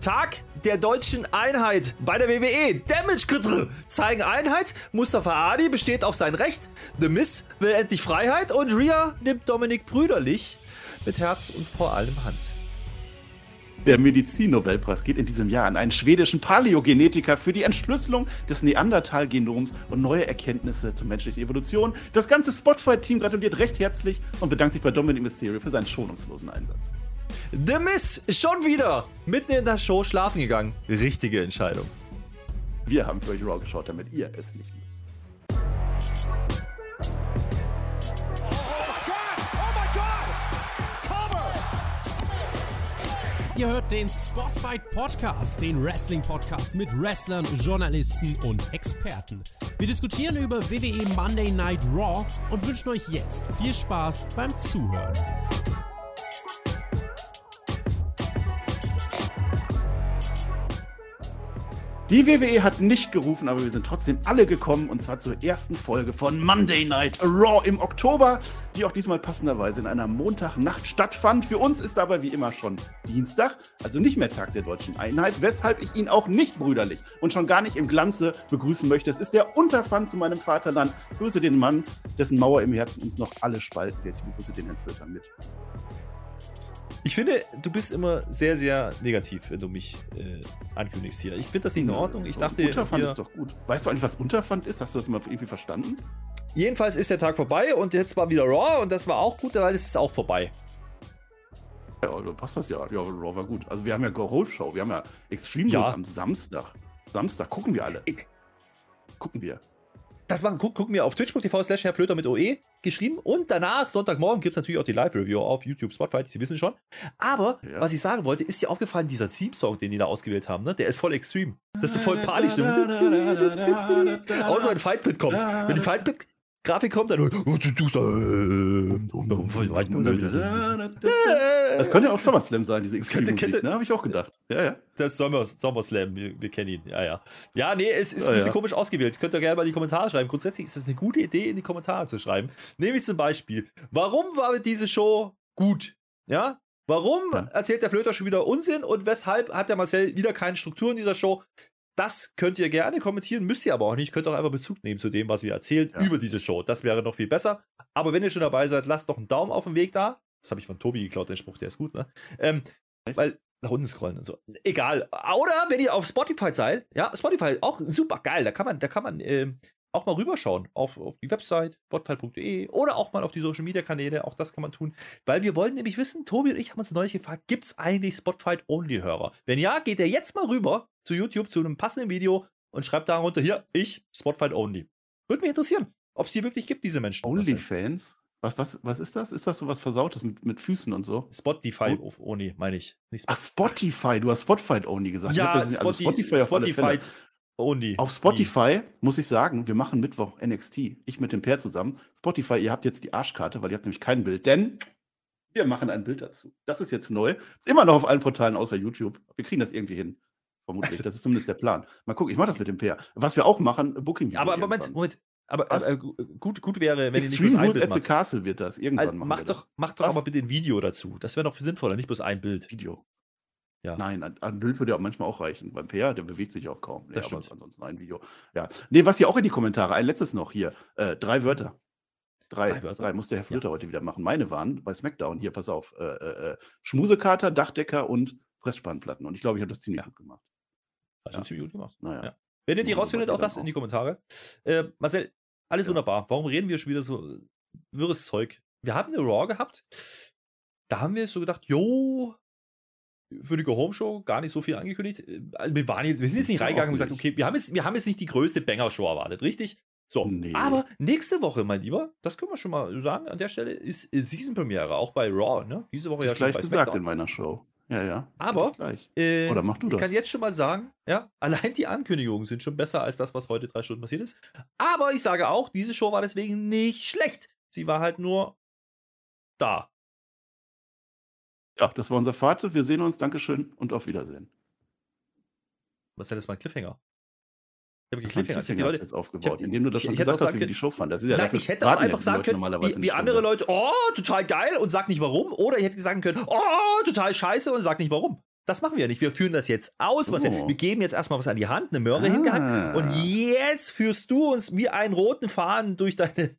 Tag der deutschen Einheit bei der WWE. Damage Control zeigen Einheit. Mustafa Ali besteht auf sein Recht. The Miz will endlich Freiheit. Und Rhea nimmt Dominik brüderlich mit Herz und vor allem Hand. Der Medizin-Nobelpreis geht in diesem Jahr an einen schwedischen Paläogenetiker für die Entschlüsselung des Neandertal-Genoms und neue Erkenntnisse zur menschlichen Evolution. Das ganze Spotify-Team gratuliert recht herzlich und bedankt sich bei Dominic Mysterio für seinen schonungslosen Einsatz. The Miss schon wieder mitten in der Show schlafen gegangen. Richtige Entscheidung. Wir haben für euch Raw geschaut, damit ihr es nicht müsst. Ihr hört den Spotfight Podcast, den Wrestling Podcast mit Wrestlern, Journalisten und Experten. Wir diskutieren über WWE Monday Night Raw und wünschen euch jetzt viel Spaß beim Zuhören. Die WWE hat nicht gerufen, aber wir sind trotzdem alle gekommen und zwar zur ersten Folge von Monday Night Raw im Oktober, die auch diesmal passenderweise in einer Montagnacht stattfand. Für uns ist aber wie immer schon Dienstag, also nicht mehr Tag der deutschen Einheit, weshalb ich ihn auch nicht brüderlich und schon gar nicht im Glanze begrüßen möchte. Es ist der Unterpfand zu meinem Vaterland. Grüße den Mann, dessen Mauer im Herzen uns noch alle spalten wird. Ich grüße den Flöter mit. Ich finde, du bist immer sehr, sehr negativ, wenn du mich äh, ankündigst hier. Ich finde das nicht in Ordnung. Ich dachte, Unterpfand hier, ist doch gut. Weißt du eigentlich, was Unterpfand ist? Hast du das mal irgendwie verstanden? jedenfalls ist der Tag vorbei und jetzt war wieder Raw und das war auch gut, weil es ist auch vorbei. Ja, also passt das ja. Ja, Raw war gut. Also wir haben ja Golf Show, wir haben ja Extreme Ja. Am Samstag. Samstag gucken wir alle. Gucken wir. Das machen, guck, gucken wir auf twitch.tv slash Herr Flöter mit OE geschrieben und danach, Sonntagmorgen, gibt es natürlich auch die Live-Review auf YouTube, Spotify, Sie wissen schon. Aber, Ja. was ich sagen wollte, ist dir aufgefallen, dieser Theme-Song, den die da ausgewählt haben, ne? der ist voll extrem. Das ist voll Party-Stimmung. Außer ein Fight-Pit kommt. Wenn die Fight-Pit-Grafik kommt, dann. Das könnte ja auch SummerSlam sein, diese könnte- Extreme Musik, ne? Habe ich auch gedacht. Ja, ja. Das ist Sommer, SummerSlam, wir, wir kennen ihn. Ja, ja. Ja, nee, es ist Ja, ein bisschen ja. komisch ausgewählt. Könnt ihr gerne mal in die Kommentare schreiben. Grundsätzlich ist das eine gute Idee, in die Kommentare zu schreiben. Nämlich zum Beispiel, warum war diese Show gut? Ja? Warum Ja. erzählt der Flöter schon wieder Unsinn und weshalb hat der Marcel wieder keine Struktur in dieser Show? Das könnt ihr gerne kommentieren, müsst ihr aber auch nicht. Könnt auch einfach Bezug nehmen zu dem, was wir erzählen Ja. über diese Show. Das wäre noch viel besser. Aber wenn ihr schon dabei seid, lasst doch einen Daumen auf den Weg da. Das habe ich von Tobi geklaut, den Spruch, der ist gut, ne? Ähm, weil nach unten scrollen und so. Egal. Oder wenn ihr auf Spotify seid, ja, Spotify auch super geil. Da kann man, da kann man ähm, auch mal rüberschauen auf, auf die Website spotify.de oder auch mal auf die Social Media Kanäle. Auch das kann man tun. Weil wir wollen nämlich wissen, Tobi und ich haben uns neulich gefragt, gibt es eigentlich Spotify-Only-Hörer? Wenn ja, geht ihr jetzt mal rüber zu YouTube zu einem passenden Video und schreibt darunter hier, ich, Spotify-Only. Würde mich interessieren, ob es die wirklich gibt, diese Menschen. OnlyFans? Was, was, was ist das? Ist das so was Versautes mit, mit Füßen und so? Spotify Only, meine ich. Nicht Ach, Spotify. Du hast Spotify Only gesagt. Ja, Das ist- also Spotify. Spotify Only. Auf Spotify muss ich sagen, wir machen Mittwoch NXT. Ich mit dem Pair zusammen. Spotify, ihr habt jetzt die Arschkarte, weil ihr habt nämlich kein Bild, denn wir machen ein Bild dazu. Das ist jetzt neu. Ist immer noch auf allen Portalen außer YouTube. Wir kriegen das irgendwie hin. Vermutlich. Also- das ist zumindest der Plan. Mal gucken, ich mache das mit dem Pair. Was wir auch machen, Booking. Aber Moment, Moment. Aber Was? äh, gu- gut, gut wäre, wenn ihr nicht bloß Extreme ein Bild macht. Castle wird das. Irgendwann Also, machen macht doch, macht doch Was? aber bitte ein Video dazu. Das wäre noch viel sinnvoller, nicht bloß ein Bild. Video. Ja. Nein, ein, ein Bild würde ja auch manchmal auch reichen. Beim PR, der bewegt sich auch kaum. Nee, Das stimmt. ansonsten ein Video. Ja. Nee, was hier auch in die Kommentare, ein letztes noch hier. Äh, drei Wörter. Drei, Drei drei, Wörter? muss der Herr Flöter heute wieder machen. Meine waren bei SmackDown, hier, pass auf, äh, äh, äh, Schmusekater, Dachdecker und Fressspannplatten. Und ich glaube, ich habe das ziemlich Ja. gut gemacht. Hast du Ja. ziemlich gut gemacht. Naja. Ja. Wenn ihr die Ja, rausfindet, auch das in die. Kommentare. Äh, Marcel, alles Ja. wunderbar. Warum reden wir schon wieder so wirres Zeug? Wir haben eine Raw gehabt. Da haben wir so gedacht, jo, für die Go-Home-Show gar nicht so viel angekündigt. Äh, Wir, waren jetzt, wir sind jetzt nicht reingegangen und gesagt, okay, wir haben, jetzt, wir haben jetzt nicht die größte Banger-Show erwartet, richtig? So, Nee. aber nächste Woche, mein Lieber, das können wir schon mal sagen, an der Stelle ist Season-Premiere, auch bei Raw, ne? Diese Woche ja schon gleich bei gesagt in SmackDown. meiner Show. Ja, ja. Aber. Äh, Oder mach du ich das. kann jetzt schon mal sagen, ja, allein die Ankündigungen sind schon besser als das, was heute drei Stunden passiert ist. Aber ich sage auch, diese Show war deswegen nicht schlecht. Sie war halt nur da. Ja, das war unser Fazit. Wir sehen uns. Dankeschön und auf Wiedersehen. Was ist denn das mal ein Cliffhanger? Ich habe Cliffhanger. Cliffhanger Leute, jetzt aufgebaut, hab- indem du das schon gesagt hast, wie die Show fanden. Das ist ja Nein, ich hätte auch einfach sagen können, wie, wie andere. Leute, oh, total geil und sag nicht warum. Oder ich hätte sagen können, oh, total scheiße und sag nicht warum. Das machen wir ja nicht. Wir führen das jetzt aus. Was Oh. wir geben jetzt erstmal was an die Hand, eine Möhre. Ah. Und jetzt führst du uns wie einen roten Faden durch deine.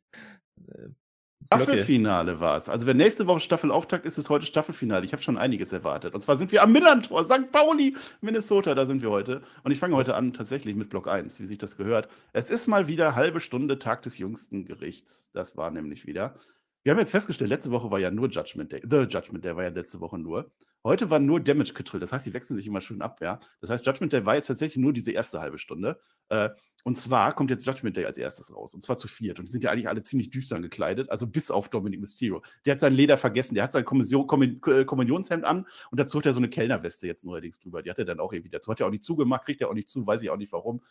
Staffelfinale war es. Also wenn nächste Woche Staffelauftakt ist, ist heute Staffelfinale. Ich habe schon einiges erwartet. Und zwar sind wir am Millantor, St. Pauli, Minnesota, da sind wir heute. Und ich fange heute an tatsächlich mit Block 1, wie sich das gehört. Es ist mal wieder halbe Stunde Tag des jüngsten Gerichts. Das war nämlich wieder. Wir haben jetzt festgestellt, letzte Woche war ja nur Judgment Day. The Judgment Day war ja letzte Woche nur. Heute war nur Damage Control. Das heißt, die wechseln sich immer schön ab, ja. Das heißt, Judgment Day war jetzt tatsächlich nur diese erste halbe Stunde. Äh, und zwar kommt jetzt Judgment Day als erstes raus. Und zwar zu viert. Und die sind ja eigentlich alle ziemlich düster gekleidet. Also bis auf Dominic Mysterio. Der hat sein Leder vergessen. Der hat sein Kommission, Kommun- äh, Kommunionshemd an. Und dazu hat er so eine Kellnerweste jetzt neuerdings drüber. Die hat er dann auch irgendwie dazu. Hat er auch nicht zugemacht, kriegt er auch nicht zu, weiß ich auch nicht warum.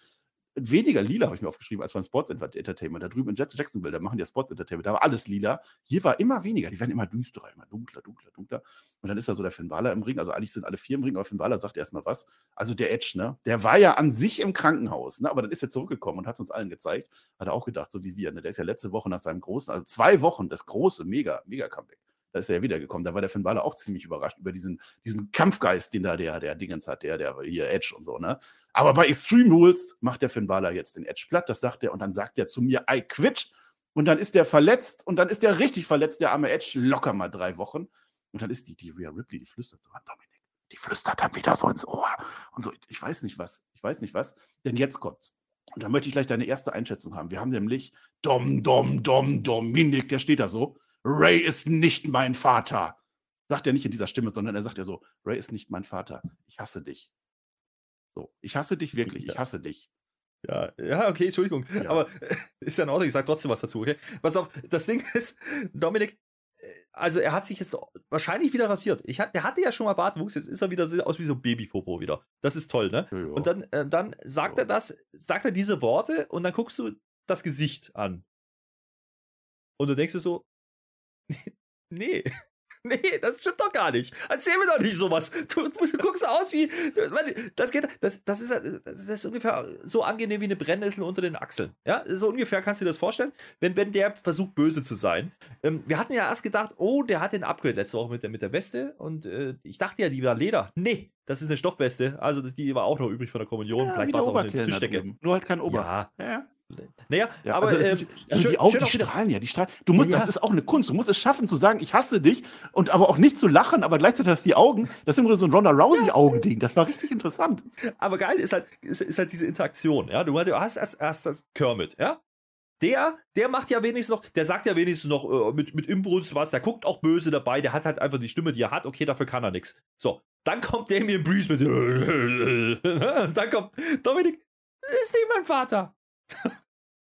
Weniger lila habe ich mir aufgeschrieben als beim Sports Entertainment. Da drüben in Jacksonville, da machen die ja Sports Entertainment. Da war alles lila. Hier war immer weniger. Die werden immer düsterer, immer dunkler, dunkler, dunkler. Und dann ist da so der Finn Balor im Ring. Also eigentlich sind alle vier im Ring, aber Finn Balor sagt erstmal was. Also der Edge, ne? Der war ja an sich im Krankenhaus, ne? Aber dann ist er zurückgekommen und hat es uns allen gezeigt. Hat er auch gedacht, so wie wir. Ne? Der ist ja letzte Woche nach seinem großen, also zwei Wochen, das große, mega, mega Comeback. Da ist er ja wiedergekommen. Da war der Finn Balor auch ziemlich überrascht über diesen, diesen Kampfgeist, den da der, der Dingens hat, der, der hier Edge und so, ne? Aber bei Extreme Rules macht der Finn Balor jetzt den Edge platt, das sagt er, und dann sagt er zu mir, I quit. Und dann ist der verletzt und dann ist der richtig verletzt, der arme Edge, locker mal drei Wochen. Und dann ist die, die Rhea Ripley, die flüstert so an Dominik. Die flüstert dann wieder so ins Ohr. Und so, ich weiß nicht was, ich weiß nicht was, denn jetzt kommt's. Und da möchte ich gleich deine erste Einschätzung haben. Wir haben nämlich Dom, Dom, Dom, Dominik, der steht da so. Ray ist nicht mein Vater. Sagt er nicht in dieser Stimme, sondern er sagt ja so, Ray ist nicht mein Vater. Ich hasse dich. So, ich hasse dich wirklich, ich hasse dich. Ja, ja, okay, Entschuldigung. Ja. Aber äh, ist ja in Ordnung, ich sag trotzdem was dazu, okay? Pass auf, das Ding ist, Dominik, äh, also er hat sich jetzt wahrscheinlich wieder rasiert. Ich hat, der hatte ja schon mal Bartwuchs, jetzt ist er wieder so aus wie so ein Babypopo wieder. Das ist toll, ne? Ja, ja. Und dann, äh, dann sagt Ja. er das, sagt er diese Worte und dann guckst du das Gesicht an. Und du denkst dir so, nee, nee, das stimmt doch gar nicht. Erzähl mir doch nicht sowas. Du, du guckst aus wie, das geht, das, das, ist, das ist ungefähr so angenehm wie eine Brennnessel unter den Achseln. Ja, so ungefähr kannst du dir das vorstellen, wenn, wenn der versucht, böse zu sein. Ähm, wir hatten ja erst gedacht, oh, der hat den Upgrade letzte Woche mit der, mit der Weste und äh, ich dachte ja, die war Leder. Nee, das ist eine Stoffweste. Also das, die war auch noch übrig von der Kommunion. Ja, Vielleicht war es auch eine Tischdecke. Nur halt kein Ober. Ja, Ja, naja, ja. aber also, ähm, ist, also schön- die Augen, die strahlen ja, die strahlen. Du musst, Ja. das ist auch eine Kunst. Du musst es schaffen zu sagen, ich hasse dich und aber auch nicht zu lachen, aber gleichzeitig hast du die Augen. Das ist im Grunde so ein Ronda Rousey-Augending. Das war richtig interessant. Aber geil ist halt, ist, ist halt diese Interaktion, ja. Du hast erst, erst das Kermit, ja. Der, der macht ja wenigstens noch, der sagt ja wenigstens noch äh, mit, mit Imbrunst was, der guckt auch böse dabei, der hat halt einfach die Stimme, die er hat, okay, dafür kann er nichts. So, dann kommt Damien Breeze mit dann kommt Dominik, ist nicht mein Vater.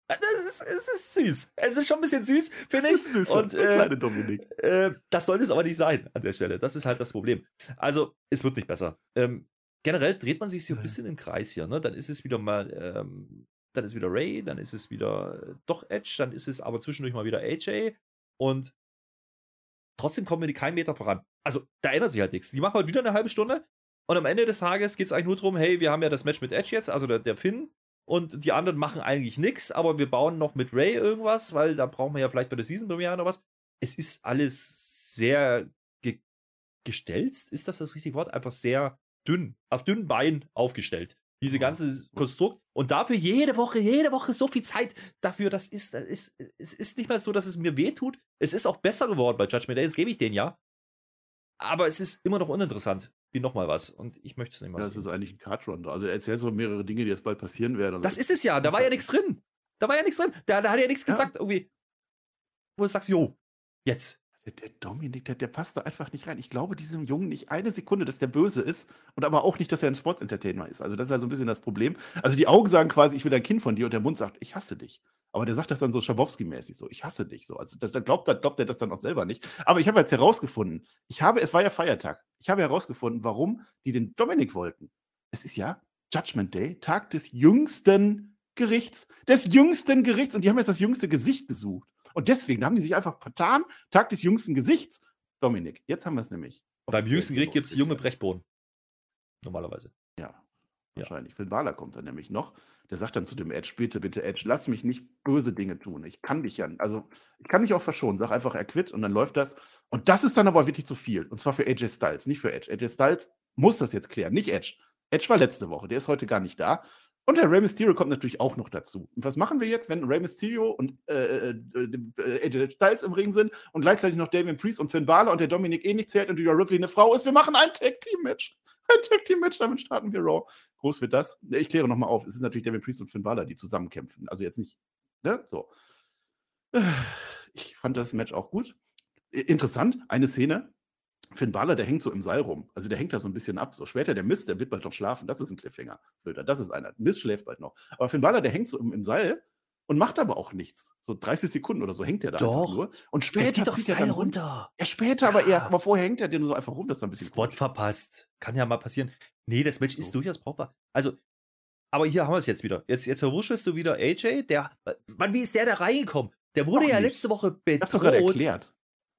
Das ist, es ist süß. Es ist schon ein bisschen süß, finde ich. Und der äh, äh, das sollte es aber nicht sein an der Stelle. Das ist halt das Problem. Also, es wird nicht besser. Ähm, generell dreht man sich so ein bisschen im Kreis hier. Ne? Dann ist es wieder mal, ähm, dann ist wieder Ray, dann ist es wieder äh, doch Edge, dann ist es aber zwischendurch mal wieder AJ und trotzdem kommen wir keinen Meter voran. Also, da ändert sich halt nichts. Die machen heute wieder eine halbe Stunde und am Ende des Tages geht es eigentlich nur darum, hey, wir haben ja das Match mit Edge jetzt, also der, der Finn. Und die anderen machen eigentlich nichts, aber wir bauen noch mit Ray irgendwas, weil da brauchen wir ja vielleicht bei der Season Premiere noch was es ist alles sehr ge gestelzt, ist das das richtige Wort? Einfach sehr dünn, auf dünnen Beinen aufgestellt. Diese ganze Konstrukt. Und dafür jede Woche, jede Woche so viel Zeit dafür, das ist, das ist, es ist nicht mal so, dass es mir wehtut. Es ist auch besser geworden bei Judgment Day, das gebe ich denen ja. Aber es ist immer noch uninteressant, wie nochmal was. Und ich möchte es nicht Ja, mal. das ist eigentlich ein Card-Run. Also er erzählt so mehrere Dinge, die jetzt bald passieren werden. Also das ist es ja, da war ja nichts drin. Da war ja nichts drin. Da, da hat er ja nichts Ja. gesagt, irgendwie. Wo du sagst, jo, jetzt. Der, der Dominik, der, der passt da einfach nicht rein. Ich glaube diesem Jungen nicht eine Sekunde, dass der böse ist und aber auch nicht, dass er ein Sports-Entertainer ist. Also das ist ja so ein bisschen das Problem. Also die Augen sagen quasi, ich will ein Kind von dir und der Mund sagt, ich hasse dich. Aber der sagt das dann so Schabowski-mäßig so, ich hasse dich so. Also das, da glaubt, da glaubt er das dann auch selber nicht. Aber ich habe jetzt herausgefunden, ich habe, es war ja Feiertag, ich habe herausgefunden, warum die den Dominik wollten. Es ist ja Judgment Day, Tag des jüngsten Gerichts, des jüngsten Gerichts und die haben jetzt das jüngste Gesicht gesucht. Und deswegen haben die sich einfach vertan, Tag des jüngsten Gesichts. Dominik, jetzt haben wir es nämlich. Beim jüngsten Gericht gibt es junge. Brechbohnen. Normalerweise. Ja, wahrscheinlich. Phil Balor kommt dann nämlich noch. Der sagt dann zu dem Edge, bitte, bitte, Edge, lass mich nicht böse Dinge tun. Ich kann dich ja, also ich kann dich auch verschonen. Sag einfach, er quitt und dann läuft das. Und das ist dann aber wirklich zu viel. Und zwar für AJ Styles, nicht für Edge. AJ Styles muss das jetzt klären, nicht Edge. Edge war letzte Woche, der ist heute gar nicht da. Und der Rey Mysterio kommt natürlich auch noch dazu. Und was machen wir jetzt, wenn Rey Mysterio und äh, äh, äh, AJ Styles im Ring sind und gleichzeitig noch Damien Priest und Finn Balor und der Dominik eh nicht zählt und Rhea Ripley eine Frau ist? Wir machen ein Tag-Team-Match. Ein Tag-Team-Match, damit starten wir Raw. Groß wird das. Ich kläre nochmal auf. Es ist natürlich Damien Priest und Finn Balor, die zusammenkämpfen. Also jetzt nicht, ne? So. Ich fand das Match auch gut. Interessant, eine Szene, Finn Balor, der hängt so im Seil rum. Also der hängt da so ein bisschen ab. So später der Mist, der wird bald noch schlafen. Das ist ein Cliffhanger. Blöder, das ist einer. Mist schläft bald noch. Aber Finn Balor, der hängt so im, im Seil und macht aber auch nichts. So 30 Sekunden oder so hängt er da doch. nur. Und später zieht doch zieht Seil er dann runter. Ja, später ja. aber erst. Aber vorher hängt er den so einfach rum. Das ist ein bisschen Spot verpasst. Kann ja mal passieren. Nee, das Match so. ist durchaus brauchbar. Also, aber hier haben wir es jetzt wieder. Jetzt, jetzt verwuschelst du wieder AJ. Der, Mann, wie ist der da reingekommen? Der wurde Auch ja nicht. letzte Woche bedroht. Das gerade erklärt.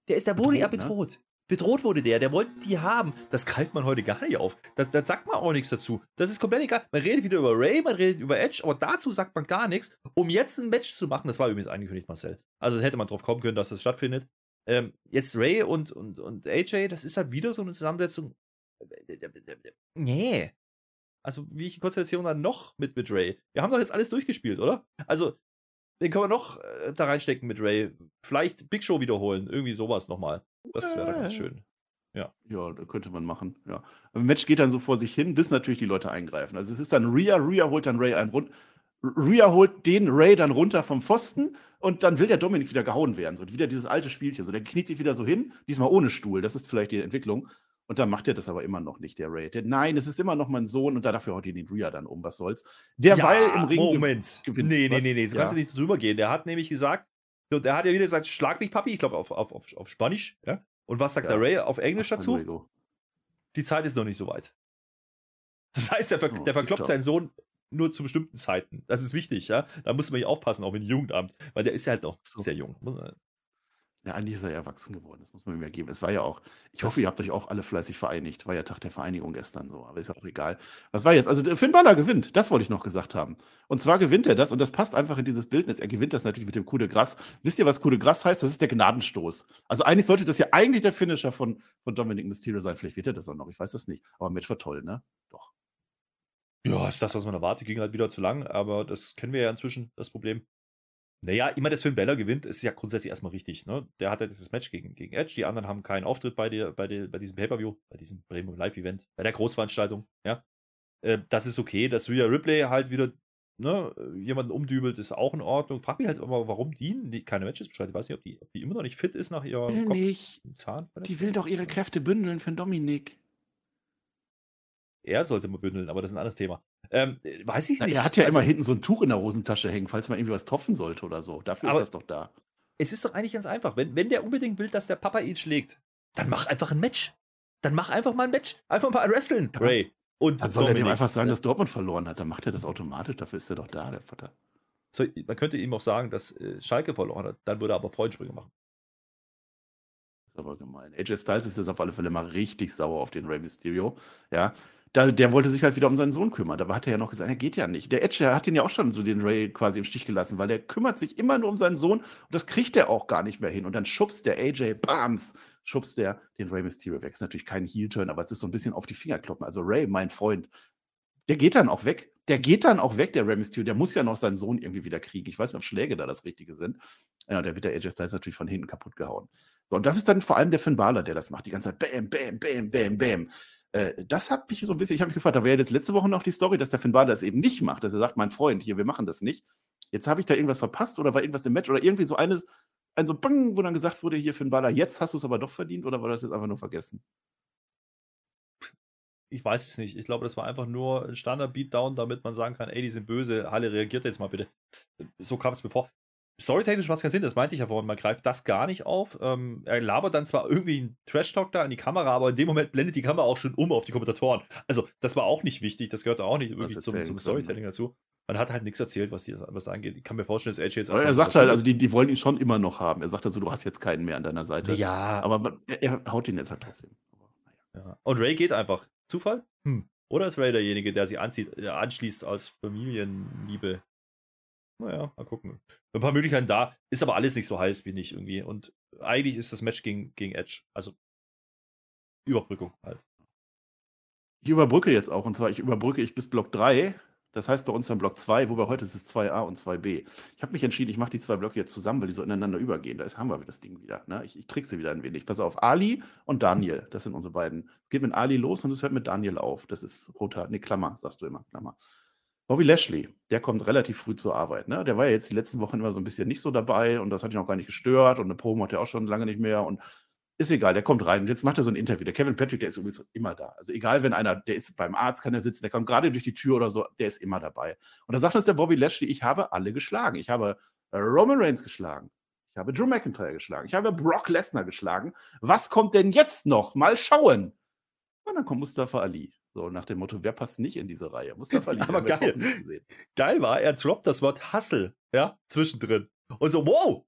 Der ist, der wurde ja bedroht. Ne? Bedroht wurde der, der wollte die haben. Das greift man heute gar nicht auf. Da das sagt man auch nichts dazu. Das ist komplett egal. Man redet wieder über Ray, man redet über Edge, aber dazu sagt man gar nichts, um jetzt ein Match zu machen. Das war übrigens angekündigt, Marcel. Also hätte man drauf kommen können, dass das stattfindet. Ähm, jetzt Ray und, und, und AJ, das ist halt wieder so eine Zusammensetzung. Nee. Also, wie ich kurz erzähle, dann noch mit, mit Ray. Wir haben doch jetzt alles durchgespielt, oder? Also, den können wir noch äh, da reinstecken mit Ray. Vielleicht Big Show wiederholen. Irgendwie sowas nochmal. Das wäre ganz schön. Ja. Ja, da könnte man machen. Ja. Ein Match geht dann so vor sich hin, bis natürlich die Leute eingreifen. Also es ist dann Rhea, Rhea holt dann Ray ein rund. Rhea holt den Ray dann runter vom Pfosten und dann will der Dominik wieder gehauen werden. So wieder dieses alte Spielchen. So, der kniet sich wieder so hin, diesmal ohne Stuhl. Das ist vielleicht die Entwicklung. Und dann macht er das aber immer noch nicht, der Ray. Der, nein, es ist immer noch mein Sohn und dafür haut ihn den Rhea dann um. Was soll's? Derweil ja, im Ring. Moment. Gewinnt, nee, nee, nee, nee, so ja. kannst du nicht drüber gehen. Der hat nämlich gesagt, der hat ja wieder gesagt, schlag mich, Papi, ich glaube auf, auf, auf, auf Spanisch. Ja? Und was sagt ja. der Ray auf Englisch Ach, dazu? Die Zeit ist noch nicht so weit. Das heißt, der, ver oh, der verkloppt seinen Sohn nur zu bestimmten Zeiten. Das ist wichtig, ja. Da muss man nicht aufpassen, auch mit dem Jugendamt, weil der ist ja halt noch so. sehr jung. Ja, eigentlich ist er erwachsen geworden, das muss man ihm ja geben. Es war ja auch, ich hoffe, ihr habt euch auch alle fleißig vereinigt. War ja Tag der Vereinigung gestern so, aber ist ja auch egal. Was war jetzt? Also Finn Balor gewinnt, das wollte ich noch gesagt haben. Und zwar gewinnt er das und das passt einfach in dieses Bildnis. Er gewinnt das natürlich mit dem Coup de Gras. Wisst ihr, was Coup de Gras heißt? Das ist der Gnadenstoß. Also eigentlich sollte das ja eigentlich der Finisher von, von Dominic Mysterio sein. Vielleicht wird er das auch noch, ich weiß das nicht. Aber Match war toll, ne? Doch. Ja, ist das, was man erwartet. Ging halt wieder zu lang, aber das kennen wir ja inzwischen, das Problem. Naja, immer, dass Finn Bella gewinnt, ist ja grundsätzlich erstmal richtig. Ne? Der hat ja dieses Match gegen, gegen Edge. Die anderen haben keinen Auftritt bei, der, bei, der, bei diesem Pay-Per-View, bei diesem Premium Live-Event, bei der Großveranstaltung. Ja? Äh, das ist okay. Dass Rhea Ripley halt wieder ne, jemanden umdübelt, ist auch in Ordnung. Frag mich halt immer, warum die keine Matches beschreibt. Ich weiß nicht, ob die, ob die immer noch nicht fit ist nach ihrer Kopf nicht. Zahn. Die will doch ihre Kräfte bündeln für Dominik. Er sollte mal bündeln, aber das ist ein anderes Thema. Ähm, weiß ich Na, nicht. er hat ja also, immer hinten so ein Tuch in der Hosentasche hängen, falls man irgendwie was tropfen sollte oder so. Dafür ist das doch da. Es ist doch eigentlich ganz einfach. Wenn, wenn der unbedingt will, dass der Papa ihn schlägt, dann mach einfach ein Match. Dann mach einfach mal ein Match. Einfach mal wresteln. Ray. Und dann soll Dominik. er dem einfach sagen, dass Dortmund verloren hat. Dann macht er das automatisch. Dafür ist er doch da, der Vater. So, man könnte ihm auch sagen, dass äh, Schalke verloren hat. Dann würde er aber Freundsprünge machen. Das ist aber gemein. AJ Styles ist jetzt auf alle Fälle mal richtig sauer auf den Rey Mysterio. Ja, da, der wollte sich halt wieder um seinen Sohn kümmern. Da hat er ja noch gesagt, er geht ja nicht. Der Edge, hat ihn ja auch schon so den Ray quasi im Stich gelassen, weil der kümmert sich immer nur um seinen Sohn und das kriegt er auch gar nicht mehr hin. Und dann schubst der AJ, bams, schubst der den Ray Mysterio weg. Ist natürlich kein Heel-Turn, aber es ist so ein bisschen auf die Finger kloppen. Also Ray, mein Freund, der geht dann auch weg. Der geht dann auch weg, der Ray Mysterio. Der muss ja noch seinen Sohn irgendwie wieder kriegen. Ich weiß nicht, ob Schläge da das Richtige sind. Ja, der wird der AJ Styles natürlich von hinten kaputt gehauen. So, und das ist dann vor allem der Finn Balor, der das macht. Die ganze Zeit bam, bam, bam, bam, bam. Äh, das hat mich so ein bisschen, ich habe mich gefragt, da wäre jetzt letzte Woche noch die Story, dass der Finn Balor das eben nicht macht, dass er sagt, mein Freund, hier, wir machen das nicht. Jetzt habe ich da irgendwas verpasst oder war irgendwas im Match oder irgendwie so eines, ein so Bang, wo dann gesagt wurde, hier Finn Balor, jetzt hast du es aber doch verdient oder war das jetzt einfach nur vergessen? Ich weiß es nicht. Ich glaube, das war einfach nur ein Standard-Beatdown, damit man sagen kann, ey, die sind böse, Halle reagiert jetzt mal bitte. So kam es mir vor. Storytechnisch macht es keinen Sinn, das meinte ich ja vorhin. Man greift das gar nicht auf. Ähm, er labert dann zwar irgendwie einen Trash-Talk da in die Kamera, aber in dem Moment blendet die Kamera auch schon um auf die Kommentatoren. Also, das war auch nicht wichtig, das gehört auch nicht wirklich zum, zum, Storytelling dazu. Man hat halt nichts erzählt, was, die, was da angeht. Ich kann mir vorstellen, dass AJ jetzt. Aber er sagt halt, also die, die wollen ihn schon immer noch haben. Er sagt also, du hast jetzt keinen mehr an deiner Seite. Ja. Aber er, er haut ihn jetzt halt trotzdem. Ja. Und Ray geht einfach. Zufall? Hm. Oder ist Ray derjenige, der sie anzieht, äh, anschließt aus Familienliebe? Naja, mal gucken. Ein paar Möglichkeiten da. Ist aber alles nicht so heiß wie nicht irgendwie. Und eigentlich ist das Match gegen, gegen Edge. Also Überbrückung halt. Ich überbrücke jetzt auch, und zwar ich überbrücke ich bis Block 3. Das heißt bei uns dann Block 2, wobei heute ist es 2a und 2b. Ich habe mich entschieden, ich mache die zwei Blöcke jetzt zusammen, weil die so ineinander übergehen. Da ist, haben wir das Ding wieder. Ne? Ich, ich trickse wieder ein wenig. Pass auf, Ali und Daniel, das sind unsere beiden. Es geht mit Ali los und es hört mit Daniel auf. Das ist roter, ne, Klammer, sagst du immer, Klammer. Bobby Lashley, der kommt relativ früh zur Arbeit. Ne? Der war ja jetzt die letzten Wochen immer so ein bisschen nicht so dabei und das hat ihn auch gar nicht gestört und eine Promo hat er auch schon lange nicht mehr und ist egal, der kommt rein und jetzt macht er so ein Interview. Der Kevin Patrick, der ist übrigens immer da. Also egal, wenn einer, der ist beim Arzt, kann er sitzen, der kommt gerade durch die Tür oder so, der ist immer dabei. Und da sagt uns der Bobby Lashley, ich habe alle geschlagen. Ich habe Roman Reigns geschlagen. Ich habe Drew McIntyre geschlagen. Ich habe Brock Lesnar geschlagen. Was kommt denn jetzt noch? Mal schauen. Und dann kommt Mustafa Ali. So nach dem Motto, wer passt nicht in diese Reihe? Mustafa Ali. Aber geil. Geil war, er droppt das Wort Hustle, ja, zwischendrin. Und so, wow,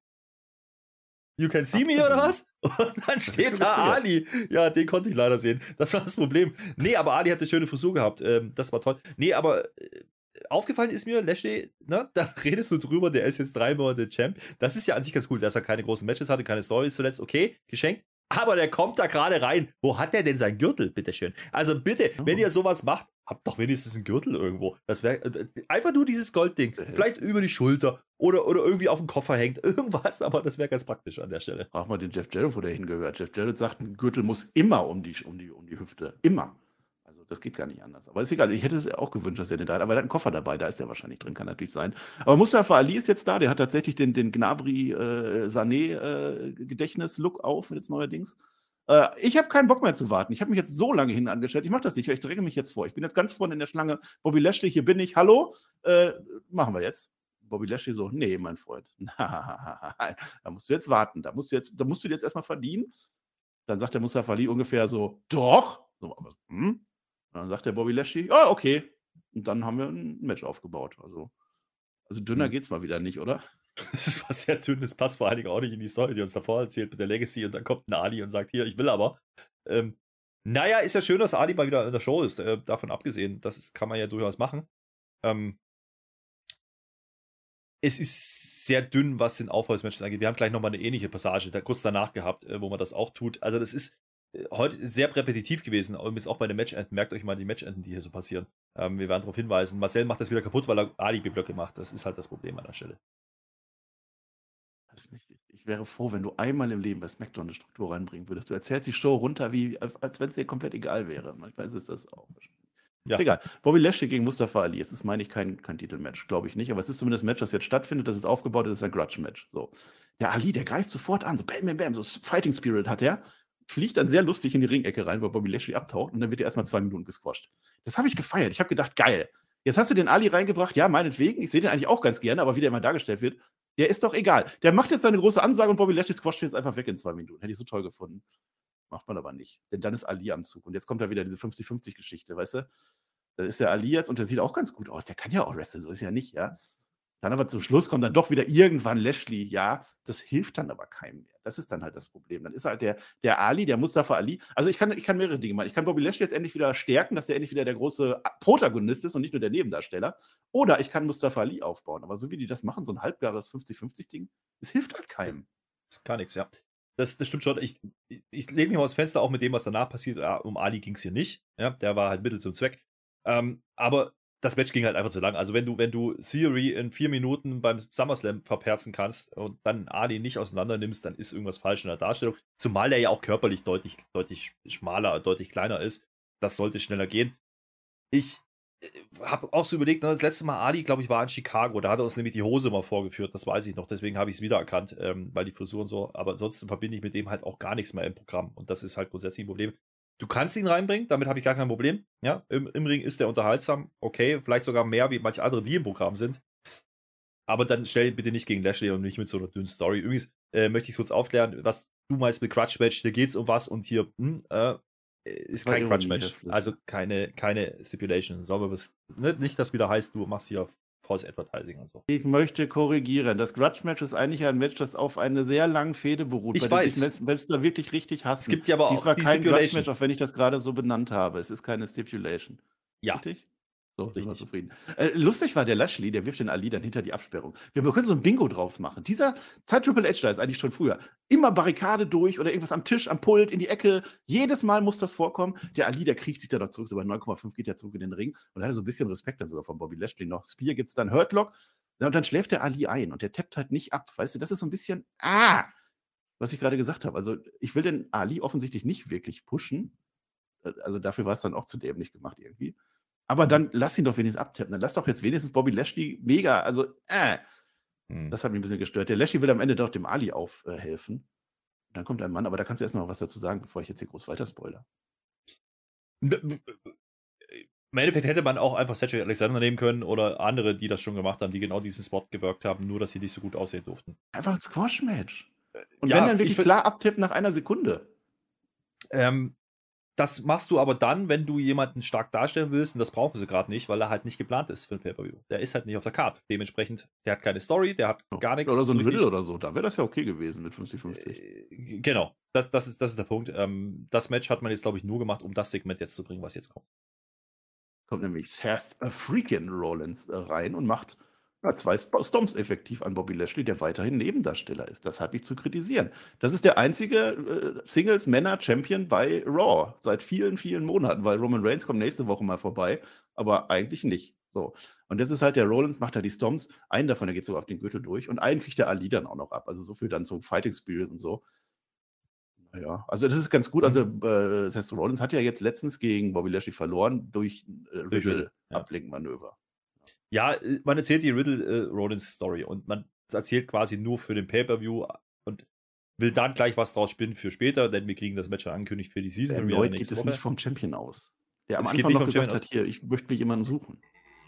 You can see me oder was? Und dann steht da Ali. Ja, den konnte ich leider sehen. Das war das Problem. Nee, aber Ali hat eine schöne Frisur gehabt. Ähm, das war toll. Nee, aber äh, aufgefallen ist mir, Lashley, ne, da redest du drüber, der ist jetzt drei Monate Champ. Das ist ja an sich ganz cool, dass er keine großen Matches hatte, keine Stories zuletzt. Okay, geschenkt. Aber der kommt da gerade rein. Wo hat der denn sein Gürtel, bitteschön? Also bitte, oh. wenn ihr sowas macht, habt doch wenigstens einen Gürtel irgendwo. Das wäre äh, einfach nur dieses Goldding. Vielleicht über die Schulter oder, oder irgendwie auf dem Koffer hängt. Irgendwas, aber das wäre ganz praktisch an der Stelle. Frag mal den Jeff Jarrett, wo der hingehört. Jeff Jarrett sagt, ein Gürtel muss immer um die, um die, um die Hüfte. Immer. Das geht gar nicht anders. Aber ist egal. Ich hätte es auch gewünscht, dass er den da hat. Aber er hat einen Koffer dabei. Da ist er wahrscheinlich drin. Kann natürlich sein. Aber Mustafa Ali ist jetzt da. Der hat tatsächlich den, den Gnabry äh, äh, auf jetzt neuerdings. Äh, ich habe keinen Bock mehr zu warten. Ich habe mich jetzt so lange hin angestellt. Ich mache das nicht. Ich dränge mich jetzt vor. Ich bin jetzt ganz vorne in der Schlange. Bobby Lashley, hier bin ich. Hallo. Äh, machen wir jetzt. Bobby Lashley so, nee, mein Freund. Da musst du jetzt warten. Da musst du jetzt, da musst du jetzt erstmal verdienen. Dann sagt der Mustafa Ali ungefähr so, doch. So, aber, hm? Und dann sagt der Bobby Lashley, ja, oh, okay. Und dann haben wir ein Match aufgebaut. Also, also dünner mhm. es mal wieder nicht, oder? Das ist was sehr dünnes, passt vor allen Dingen auch nicht in die Story, die uns davor erzählt mit der Legacy und dann kommt ein Ali und sagt, hier, ich will aber. Ähm, naja, ist ja schön, dass Ali mal wieder in der Show ist, äh, davon abgesehen. Das ist, kann man ja durchaus machen. Ähm, es ist sehr dünn, was den Aufholsmatches angeht. Wir haben gleich nochmal eine ähnliche Passage da, kurz danach gehabt, äh, wo man das auch tut. Also, das ist heute sehr repetitiv gewesen, übrigens auch bei den Matchenden. Merkt euch mal die Matchenden, die hier so passieren. Ähm, wir werden darauf hinweisen. Marcel macht das wieder kaputt, weil er Alibi-Blöcke macht. Das ist halt das Problem an der Stelle. Ich wäre froh, wenn du einmal im Leben bei SmackDown eine Struktur reinbringen würdest. Du erzählst die Show runter, wie, als wenn es dir komplett egal wäre. Manchmal ist es das auch. Ja. Egal. Bobby Lashley gegen Mustafa Ali. Es ist, meine ich, kein, kein Titelmatch, glaube ich nicht. Aber es ist zumindest ein Match, das jetzt stattfindet. Das ist aufgebaut, das ist ein Grudge-Match. So. Der Ali, der greift sofort an. So bam, bam, bam. So Fighting Spirit hat er fliegt dann sehr lustig in die Ringecke rein, weil Bobby Lashley abtaucht und dann wird er erstmal zwei Minuten gesquasht. Das habe ich gefeiert. Ich habe gedacht, geil. Jetzt hast du den Ali reingebracht, ja, meinetwegen. Ich sehe den eigentlich auch ganz gerne, aber wie der immer dargestellt wird, der ist doch egal. Der macht jetzt seine große Ansage und Bobby Lashley squasht jetzt einfach weg in zwei Minuten. Hätte ich so toll gefunden. Macht man aber nicht. Denn dann ist Ali am Zug. Und jetzt kommt da wieder diese 50-50-Geschichte, weißt du? Da ist der Ali jetzt und der sieht auch ganz gut aus. Der kann ja auch wresteln, so ist ja nicht, ja. Dann aber zum Schluss kommt dann doch wieder irgendwann Lashley. Ja, das hilft dann aber keinem mehr. Das ist dann halt das Problem. Dann ist halt der, der Ali, der Mustafa Ali. Also ich kann, ich kann mehrere Dinge machen. Ich kann Bobby Lashley jetzt endlich wieder stärken, dass er endlich wieder der große Protagonist ist und nicht nur der Nebendarsteller. Oder ich kann Mustafa Ali aufbauen. Aber so wie die das machen, so ein halbgares 50-50-Ding, es hilft halt keinem. Das ist gar nichts, ja. Das, das stimmt schon. Ich, ich lege mich mal aus Fenster, auch mit dem, was danach passiert. Ja, um Ali ging es hier nicht. Ja, der war halt Mittel zum Zweck. Ähm, aber das Match ging halt einfach zu lang. Also wenn du, wenn du Theory in vier Minuten beim SummerSlam verperzen kannst und dann Ali nicht auseinander nimmst, dann ist irgendwas falsch in der Darstellung. Zumal er ja auch körperlich deutlich, deutlich schmaler, deutlich kleiner ist. Das sollte schneller gehen. Ich äh, habe auch so überlegt, ne, das letzte Mal Ali, glaube ich, war in Chicago. Da hat er uns nämlich die Hose mal vorgeführt, das weiß ich noch. Deswegen habe ich es wiedererkannt, ähm, weil die Frisur und so. Aber ansonsten verbinde ich mit dem halt auch gar nichts mehr im Programm. Und das ist halt grundsätzlich ein Problem. Du kannst ihn reinbringen, damit habe ich gar kein Problem. Ja, im, im Ring ist der unterhaltsam, okay, vielleicht sogar mehr wie manche andere, die im Programm sind. Aber dann stell ihn bitte nicht gegen Lashley und nicht mit so einer dünnen Story. Übrigens äh, möchte ich kurz aufklären, was du meinst mit Crutch Match. Hier geht es um was und hier hm, äh, ist kein Crutch Match. Also keine, keine Stipulation. Sollen wir was, ne? nicht, dass wieder heißt, du machst hier False Advertising und so. Ich möchte korrigieren. Das Grudge-Match ist eigentlich ein Match, das auf eine sehr lange Fehde beruht. Ich weiß. Wenn es da wirklich richtig hast. Es gibt ja aber Dies auch war kein Grudge-Match, auch wenn ich das gerade so benannt habe. Es ist keine Stipulation. Ja. Richtig? So, sind wir Richtig. zufrieden. Äh, lustig war der Lashley, der wirft den Ali dann hinter die Absperrung. Wir können so ein Bingo drauf machen. Dieser Zeit Triple H da ist eigentlich schon früher. Immer Barrikade durch oder irgendwas am Tisch, am Pult, in die Ecke. Jedes Mal muss das vorkommen. Der Ali, der kriecht sich da noch zurück. So bei 9,5 geht er zurück in den Ring. Und da hat er so ein bisschen Respekt dann sogar von Bobby Lashley noch. Spear gibt es dann Hurtlock. Und dann schläft der Ali ein und der tappt halt nicht ab. Weißt du, das ist so ein bisschen, ah, was ich gerade gesagt habe. Also, ich will den Ali offensichtlich nicht wirklich pushen. Äh, Also, dafür war es dann auch zu dämlich gemacht irgendwie. Aber dann lass ihn doch wenigstens abtappen. Dann lass doch jetzt wenigstens Bobby Lashley mega, also, äh, Hm. das hat mich ein bisschen gestört. Der Lashley will am Ende doch dem Ali aufhelfen. dann kommt ein Mann, aber da kannst du erst noch was dazu sagen, bevor ich jetzt hier groß weiter spoiler. Im Endeffekt hätte man auch einfach Cedric Alexander nehmen können oder andere, die das schon gemacht haben, die genau diesen Spot gewirkt haben, nur dass sie nicht so gut aussehen durften. Einfach ein Squash-Match. Und ja, wenn dann ich wirklich klar abtippt nach einer Sekunde. Ähm, das machst du aber dann, wenn du jemanden stark darstellen willst, und das brauchen sie gerade nicht, weil er halt nicht geplant ist für ein Pay-Per-View. Der ist halt nicht auf der Karte. Dementsprechend, der hat keine Story, der hat gar nichts. Oder so ein richtig. Riddle oder so. Da wäre das ja okay gewesen mit 50-50. Äh, Genau, das, das, ist, das ist der Punkt. Ähm, das Match hat man jetzt, glaube ich, nur gemacht, um das Segment jetzt zu bringen, was jetzt kommt. Kommt nämlich Seth Freakin Rollins äh, rein und macht ja, zwei Sp- Stomps effektiv an Bobby Lashley, der weiterhin Nebendarsteller ist. Das habe ich zu kritisieren. Das ist der einzige äh, Singles-Männer-Champion bei Raw seit vielen, vielen Monaten, weil Roman Reigns kommt nächste Woche mal vorbei, aber eigentlich nicht. So. Und das ist halt der Rollins, macht da die Stomps. Einen davon, der geht so auf den Gürtel durch und einen kriegt der Ali dann auch noch ab. Also so viel dann so Fighting Spirit und so. Ja, also das ist ganz gut. Also äh, Seth Rollins hat ja jetzt letztens gegen Bobby Lashley verloren durch äh. Ablenkmanöver. Ja, äh, man erzählt die Riddle äh, Rollins Story und man erzählt quasi nur für den Pay-Per-View und will dann gleich was draus spinnen für später, denn wir kriegen das Match schon angekündigt für die Season. Premiere Erneut geht es nicht vom Champion aus. Der am Es geht Anfang nicht noch vom gesagt Champion hat, hier, ich möchte mich jemanden suchen.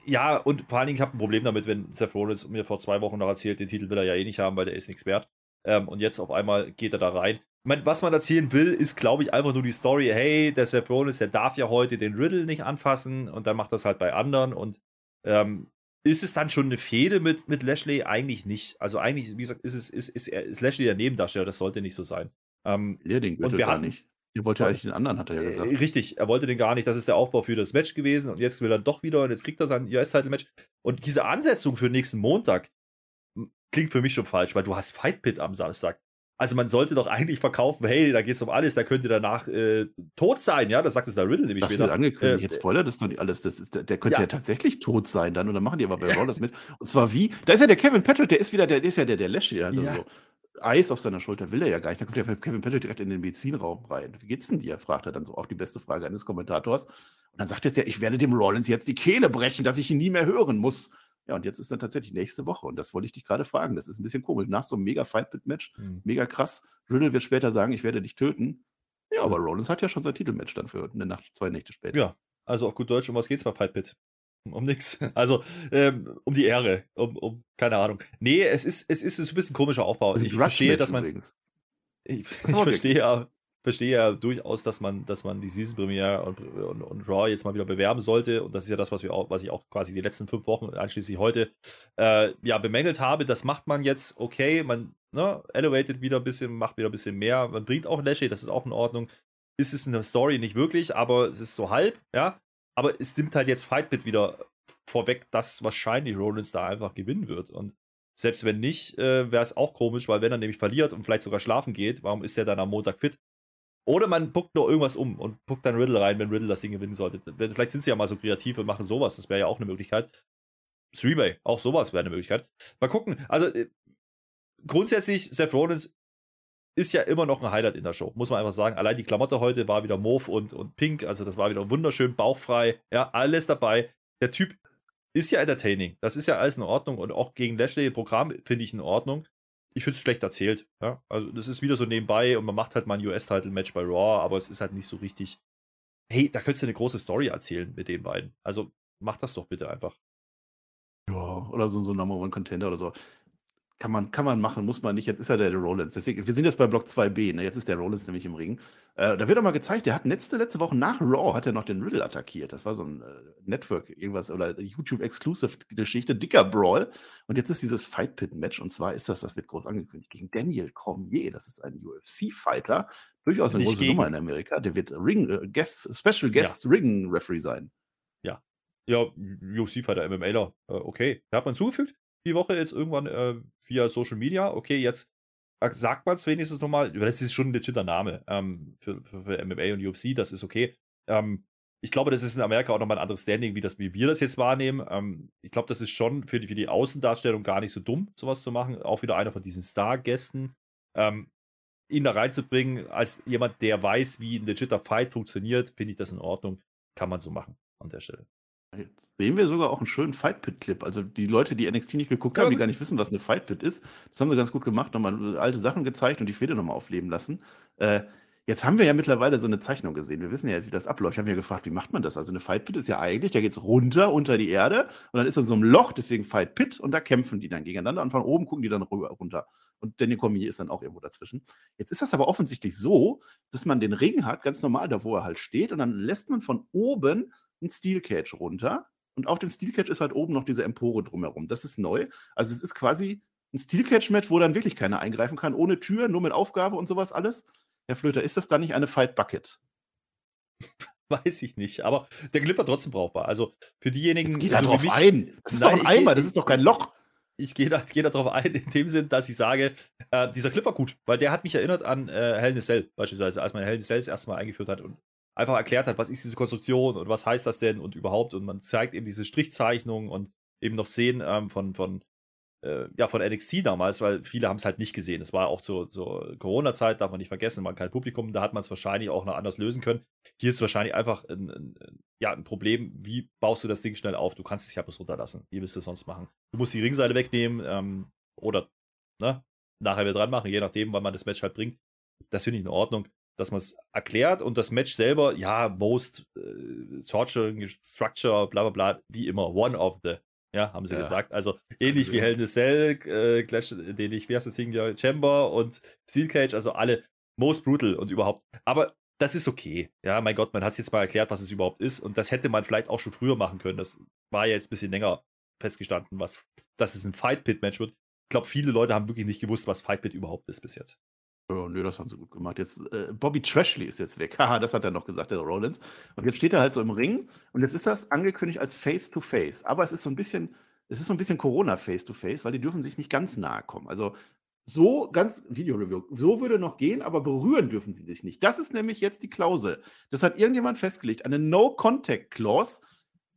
Ja, und vor allen Dingen, ich habe ein Problem damit, wenn Seth Rollins mir vor zwei Wochen noch erzählt, den Titel will er ja eh nicht haben, weil der ist nichts wert. Ähm, und jetzt auf einmal geht er da rein. Ich mein, was man erzählen will, ist, glaube ich, einfach nur die Story, hey, der Seth Rollins, der darf ja heute den Riddle nicht anfassen und dann macht das halt bei anderen. Und ähm, ist es dann schon eine Fehde mit, mit Lashley? Eigentlich nicht. Also eigentlich, wie gesagt, ist, es, ist, ist, ist Lashley der Nebendarsteller, das sollte nicht so sein. Ähm, Ja, den Gürtel wir gar hatten- nicht. Der wollte ja eigentlich den anderen, hat er ja äh, gesagt. Richtig, er wollte den gar nicht. Das ist der Aufbau für das Match gewesen und jetzt will er doch wieder und jetzt kriegt er sein US-Title-Match. Und diese Ansetzung für nächsten Montag klingt für mich schon falsch, weil du hast Fight Pit am Samstag. Also man sollte doch eigentlich verkaufen, hey, da geht's um alles, da könnte danach äh, tot sein, ja, das sagt es der Riddle nämlich Das wird später. angekündigt. Äh, Jetzt spoilert das doch nicht alles. Das ist, der, der könnte ja. Ja. tatsächlich tot sein dann. Und dann machen die aber bei das mit. Und zwar wie? Da ist ja der Kevin Patrick, der ist wieder, der, der ist ja der, der hat Ja. so Eis auf seiner Schulter will er ja gar nicht. Da kommt der Kevin Patrick direkt in den Medizinraum rein. Wie geht's denn dir? fragt er dann so auch die beste Frage eines Kommentators. Und dann sagt er jetzt ja, ich werde dem Rollins jetzt die Kehle brechen, dass ich ihn nie mehr hören muss. Ja, und jetzt ist dann tatsächlich nächste Woche. Und das wollte ich dich gerade fragen. Das ist ein bisschen komisch. Nach so einem mega Fight-Pit-Match, hm. mega krass. Riddle wird später sagen, ich werde dich töten. Ja, aber Rollins hat ja schon sein Titelmatch dann für eine Nacht, zwei Nächte später. Ja, also auf gut Deutsch, um was geht's bei Fight Pit? Um nix. Also, ähm, um die Ehre, um, um, keine Ahnung. Nee, es ist, es ist ein bisschen komischer Aufbau. Ich verstehe, dass man, übrigens. Ich, ich verstehe ja, verstehe ja durchaus, dass man, dass man die Season Premiere und, und, und Raw jetzt mal wieder bewerben sollte. Und das ist ja das, was wir auch, was ich auch quasi die letzten fünf Wochen, einschließlich heute, äh, ja, bemängelt habe. Das macht man jetzt okay. Man ne, elevated wieder ein bisschen, macht wieder ein bisschen mehr. Man bringt auch Lashley, das ist auch in Ordnung. Ist es eine Story nicht wirklich, aber es ist so halb, ja. Aber es nimmt halt jetzt Fightbit wieder vorweg, dass wahrscheinlich Rollins da einfach gewinnen wird. Und selbst wenn nicht, äh, wäre es auch komisch, weil wenn er nämlich verliert und vielleicht sogar schlafen geht, warum ist er dann am Montag fit? Oder man puckt nur irgendwas um und puckt dann Riddle rein, wenn Riddle das Ding gewinnen sollte. Vielleicht sind sie ja mal so kreativ und machen sowas. Das wäre ja auch eine Möglichkeit. Three-Way, auch sowas wäre eine Möglichkeit. Mal gucken. Also äh, grundsätzlich, Seth Rollins ist ja immer noch ein Highlight in der Show, muss man einfach sagen. Allein die Klamotte heute war wieder Mauve und, und Pink, also das war wieder wunderschön, bauchfrei, ja, alles dabei. Der Typ ist ja entertaining, das ist ja alles in Ordnung und auch gegen Lashley Programm finde ich in Ordnung. Ich finde es schlecht erzählt, ja. Also das ist wieder so nebenbei und man macht halt mal ein US-Title-Match bei Raw, aber es ist halt nicht so richtig. Hey, da könntest du eine große Story erzählen mit den beiden. Also mach das doch bitte einfach. Ja, oder so, so ein Number One Contender oder so. Kann man, kann man machen, muss man nicht. Jetzt ist ja der Rollins. Deswegen, wir sind jetzt bei Block 2b, ne? Jetzt ist der Rollins nämlich im Ring. Äh, da wird auch mal gezeigt, der hat letzte, letzte Woche nach Raw hat er noch den Riddle attackiert. Das war so ein äh, Network, irgendwas oder YouTube-Exclusive-Geschichte, dicker Brawl. Und jetzt ist dieses Fight Pit-Match und zwar ist das, das wird groß angekündigt, gegen Daniel Cormier. Das ist ein UFC-Fighter, durchaus eine Nicht große gegen- Nummer in Amerika. Der wird Ring, äh, Guest, Special Guest Ring-Referee sein. Ja. ja, UFC-Fighter, MMAler, äh, okay. Da hat man zugefügt, die Woche jetzt irgendwann äh, via Social Media. Okay, jetzt sagt man es wenigstens nochmal. Das ist schon ein legitter Name ähm, für, für, für, MMA und UFC, das ist okay. Ähm, ich glaube, das ist in Amerika auch nochmal ein anderes Standing, wie, das, wie wir das jetzt wahrnehmen. Ähm, ich glaube, das ist schon für die, für die Außendarstellung gar nicht so dumm, sowas zu machen. Auch wieder einer von diesen Star-Gästen. Ähm, ihn da reinzubringen, als jemand, der weiß, wie ein legitter Fight funktioniert, finde ich das in Ordnung. Kann man so machen an der Stelle. Jetzt sehen wir sogar auch einen schönen Fight Pit-Clip. Also die Leute, die NXT nicht geguckt haben, die gar nicht wissen, was eine Fight Pit ist, das haben sie ganz gut gemacht, nochmal alte Sachen gezeigt und die Fehde nochmal aufleben lassen. Äh, jetzt haben wir ja mittlerweile so eine Zeichnung gesehen. Wir wissen ja jetzt, wie das abläuft. Ich habe mir gefragt, wie macht man das? Also eine Fight Pit ist ja eigentlich, da geht es runter unter die Erde und dann ist dann so ein Loch, deswegen Fight Pit und da kämpfen die dann gegeneinander und von oben gucken die dann rüber, runter. Und Danny Cormier ist dann auch irgendwo dazwischen. Jetzt ist das aber offensichtlich so, dass man den Ring hat, ganz normal, da wo er halt steht, und dann lässt man von oben ein Steel Cage runter und auf dem Steel Cage ist halt oben noch diese Empore drumherum. Das ist neu. Also es ist quasi ein Steel Cage Match, wo dann wirklich keiner eingreifen kann, ohne Tür, nur mit Aufgabe und sowas alles. Herr Flöter, ist das dann nicht eine Fight Bucket? Weiß ich nicht, aber der Clip war trotzdem brauchbar. Also für diejenigen. Es geht da drauf mich, ein. Das ist nein, doch ein Eimer, das ist doch kein Loch. Ich gehe da, geh da drauf ein, in dem Sinn, dass ich sage, äh, dieser Clip war gut, weil der hat mich erinnert an äh, Hell in a Cell, beispielsweise, als man Hell in a Cell das erste Mal eingeführt hat und einfach erklärt hat, was ist diese Konstruktion und was heißt das denn und überhaupt. Und man zeigt eben diese Strichzeichnungen und eben noch Szenen ähm, von, von, äh, ja, von NXT damals, weil viele haben es halt nicht gesehen. Es war auch zur, zur Corona-Zeit, darf man nicht vergessen, man kein Publikum, da hat man es wahrscheinlich auch noch anders lösen können. Hier ist wahrscheinlich einfach ein, ein, ja, ein Problem, wie baust du das Ding schnell auf? Du kannst es ja bloß runterlassen. Wie willst du es sonst machen? Du musst die Ringseite wegnehmen ähm, oder ne, nachher wieder dran machen, je nachdem, wann man das Match halt bringt. Das finde ich in Ordnung dass man es erklärt und das Match selber, ja, most äh, torturing structure, bla bla bla, wie immer, one of the, ja, haben sie ja. gesagt. Also ähnlich wie Hell in the Cell, äh, Clash, den ich, wie heißt das Ding hier, Chamber und Steel Cage, also alle most brutal und überhaupt. Aber das ist okay. Ja, mein Gott, man hat es jetzt mal erklärt, was es überhaupt ist und das hätte man vielleicht auch schon früher machen können. Das war ja jetzt ein bisschen länger festgestanden, was, dass es ein Fight Pit Match wird. Ich glaube, viele Leute haben wirklich nicht gewusst, was Fight Pit überhaupt ist bis jetzt. Oh, nö, das haben sie gut gemacht. Jetzt, äh, Bobby Trashley ist jetzt weg. Haha, das hat er noch gesagt, der Rollins. Und jetzt steht er halt so im Ring und jetzt ist das angekündigt als Face-to-Face. -face. Aber es ist so ein bisschen, es ist so ein bisschen Corona Face-to-Face, weil die dürfen sich nicht ganz nahe kommen. Also so ganz, Video-Review, so würde noch gehen, aber berühren dürfen sie sich nicht. Das ist nämlich jetzt die Klausel. Das hat irgendjemand festgelegt, eine No-Contact-Clause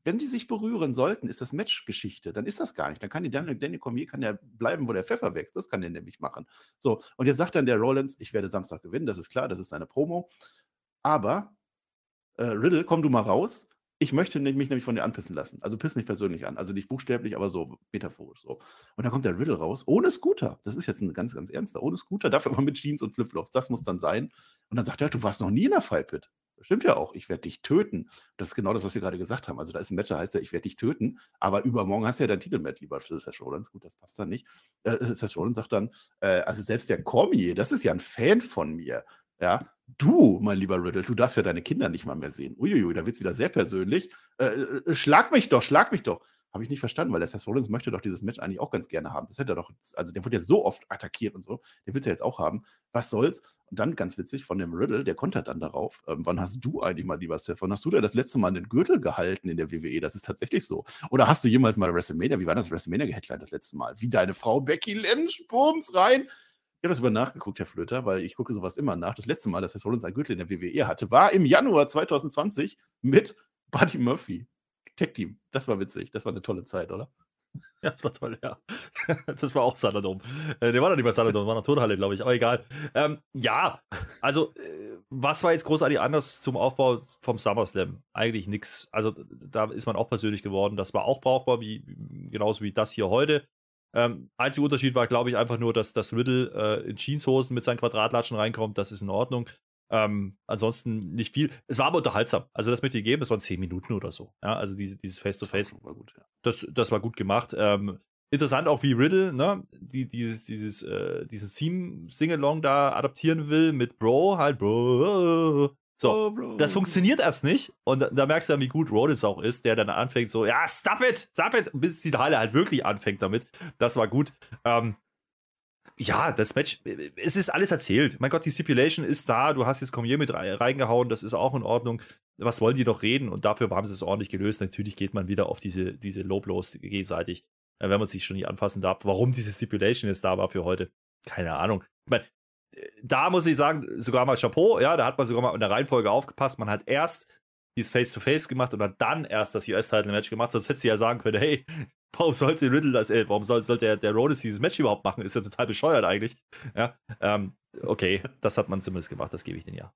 wenn die sich berühren sollten, ist das Match Geschichte. Dann ist das gar nicht. Dann kann die Danny, Danny Cormier kann ja bleiben, wo der Pfeffer wächst. Das kann der nämlich machen. So, und jetzt sagt dann der Rollins, ich werde Samstag gewinnen. Das ist klar, das ist seine Promo. Aber äh, Riddle, komm du mal raus. Ich möchte mich nämlich von dir anpissen lassen. Also piss mich persönlich an. Also nicht buchstäblich, aber so metaphorisch so. Und dann kommt der Riddle raus, ohne Scooter. Das ist jetzt ein ganz, ganz ernster. Ohne Scooter, dafür aber mit Jeans und Flipflops. Das muss dann sein. Und dann sagt er, du warst noch nie in der Fightpit. Stimmt ja auch, ich werde dich töten. Das ist genau das, was wir gerade gesagt haben. Also da ist ein Match, da heißt ja, ich werde dich töten, aber übermorgen hast du ja dein Titelmatch, lieber Seth Rollins. Gut, das passt dann nicht. Äh, Seth Rollins sagt dann, äh, also selbst der Cormier, das ist ja ein Fan von mir. Ja, du, mein lieber Riddle, du darfst ja deine Kinder nicht mal mehr sehen. Uiuiui, da wird es wieder sehr persönlich. Äh, äh, schlag mich doch, schlag mich doch. Habe ich nicht verstanden, weil der Seth Rollins möchte doch dieses Match eigentlich auch ganz gerne haben. Das hätte er doch, also der wird jetzt so oft attackiert und so, der will es ja jetzt auch haben. Was soll's? Und dann ganz witzig von dem Riddle, der kontert dann darauf. Ähm, wann hast du eigentlich mal, lieber Seth, wann hast du denn das letzte Mal den Gürtel gehalten in der WWE? Das ist tatsächlich so. Oder hast du jemals mal WrestleMania, wie war das WrestleMania-Headline das letzte Mal? Wie deine Frau Becky Lynch, Bums, rein. Habe das über nachgeguckt, Herr Flöter, weil ich gucke sowas immer nach. Das letzte Mal, dass Seth Rollins ein Gürtel in der WWE hatte, war im Januar 2020 mit Buddy Murphy. Tech-Team. Das war witzig. Das war eine tolle Zeit, oder? Ja, das war toll, ja. Das war auch Saladom. Äh, der war doch nicht bei Saladom, war eine Tonhalle, glaube ich, aber egal. Ähm, ja, also, äh, was war jetzt großartig anders zum Aufbau vom SummerSlam? Eigentlich nichts. Also, da ist man auch persönlich geworden. Das war auch brauchbar, wie, genauso wie das hier heute. Ähm, einziger Unterschied war, glaube ich, einfach nur, dass das Riddle äh, in Jeanshosen mit seinen Quadratlatschen reinkommt. Das ist in Ordnung. Ähm, ansonsten nicht viel. Es war aber unterhaltsam. Also, das möchte ich geben. Das waren zehn Minuten oder so. Ja, also diese, dieses Face-to-Face. -face. War gut, ja. das, das war gut gemacht. Ähm, interessant auch, wie Riddle, ne, die, dieses, dieses, äh, diesen Theme-Singalong da adaptieren will mit Bro, halt Bro. So, oh, das funktioniert erst nicht. Und da, da, merkst du dann, wie gut Rollins auch ist, der dann anfängt so, ja, stop it, stop it, bis die Halle halt wirklich anfängt damit. Das war gut. Ähm, ja, das Match, es ist alles erzählt. Mein Gott, die Stipulation ist da, du hast jetzt Cormier mit reingehauen, das ist auch in Ordnung. Was wollen die noch reden? Und dafür haben sie es ordentlich gelöst. Natürlich geht man wieder auf diese, diese Low-Blows gegenseitig, äh, wenn man sich schon nicht anfassen darf. Warum diese Stipulation jetzt da war für heute, keine Ahnung. Ich meine, da muss ich sagen, sogar mal Chapeau, ja, da hat man sogar mal in der Reihenfolge aufgepasst. Man hat erst dieses Face-to-Face -face gemacht und hat dann erst das US-Title-Match gemacht. Sonst hätte sie ja sagen können, hey, warum sollte Riddle das, äh, warum soll, sollte der, der Rhodes dieses Match überhaupt machen? Ist ja total bescheuert eigentlich. Ja, ähm, okay, das hat man zumindest gemacht, das gebe ich denen ja.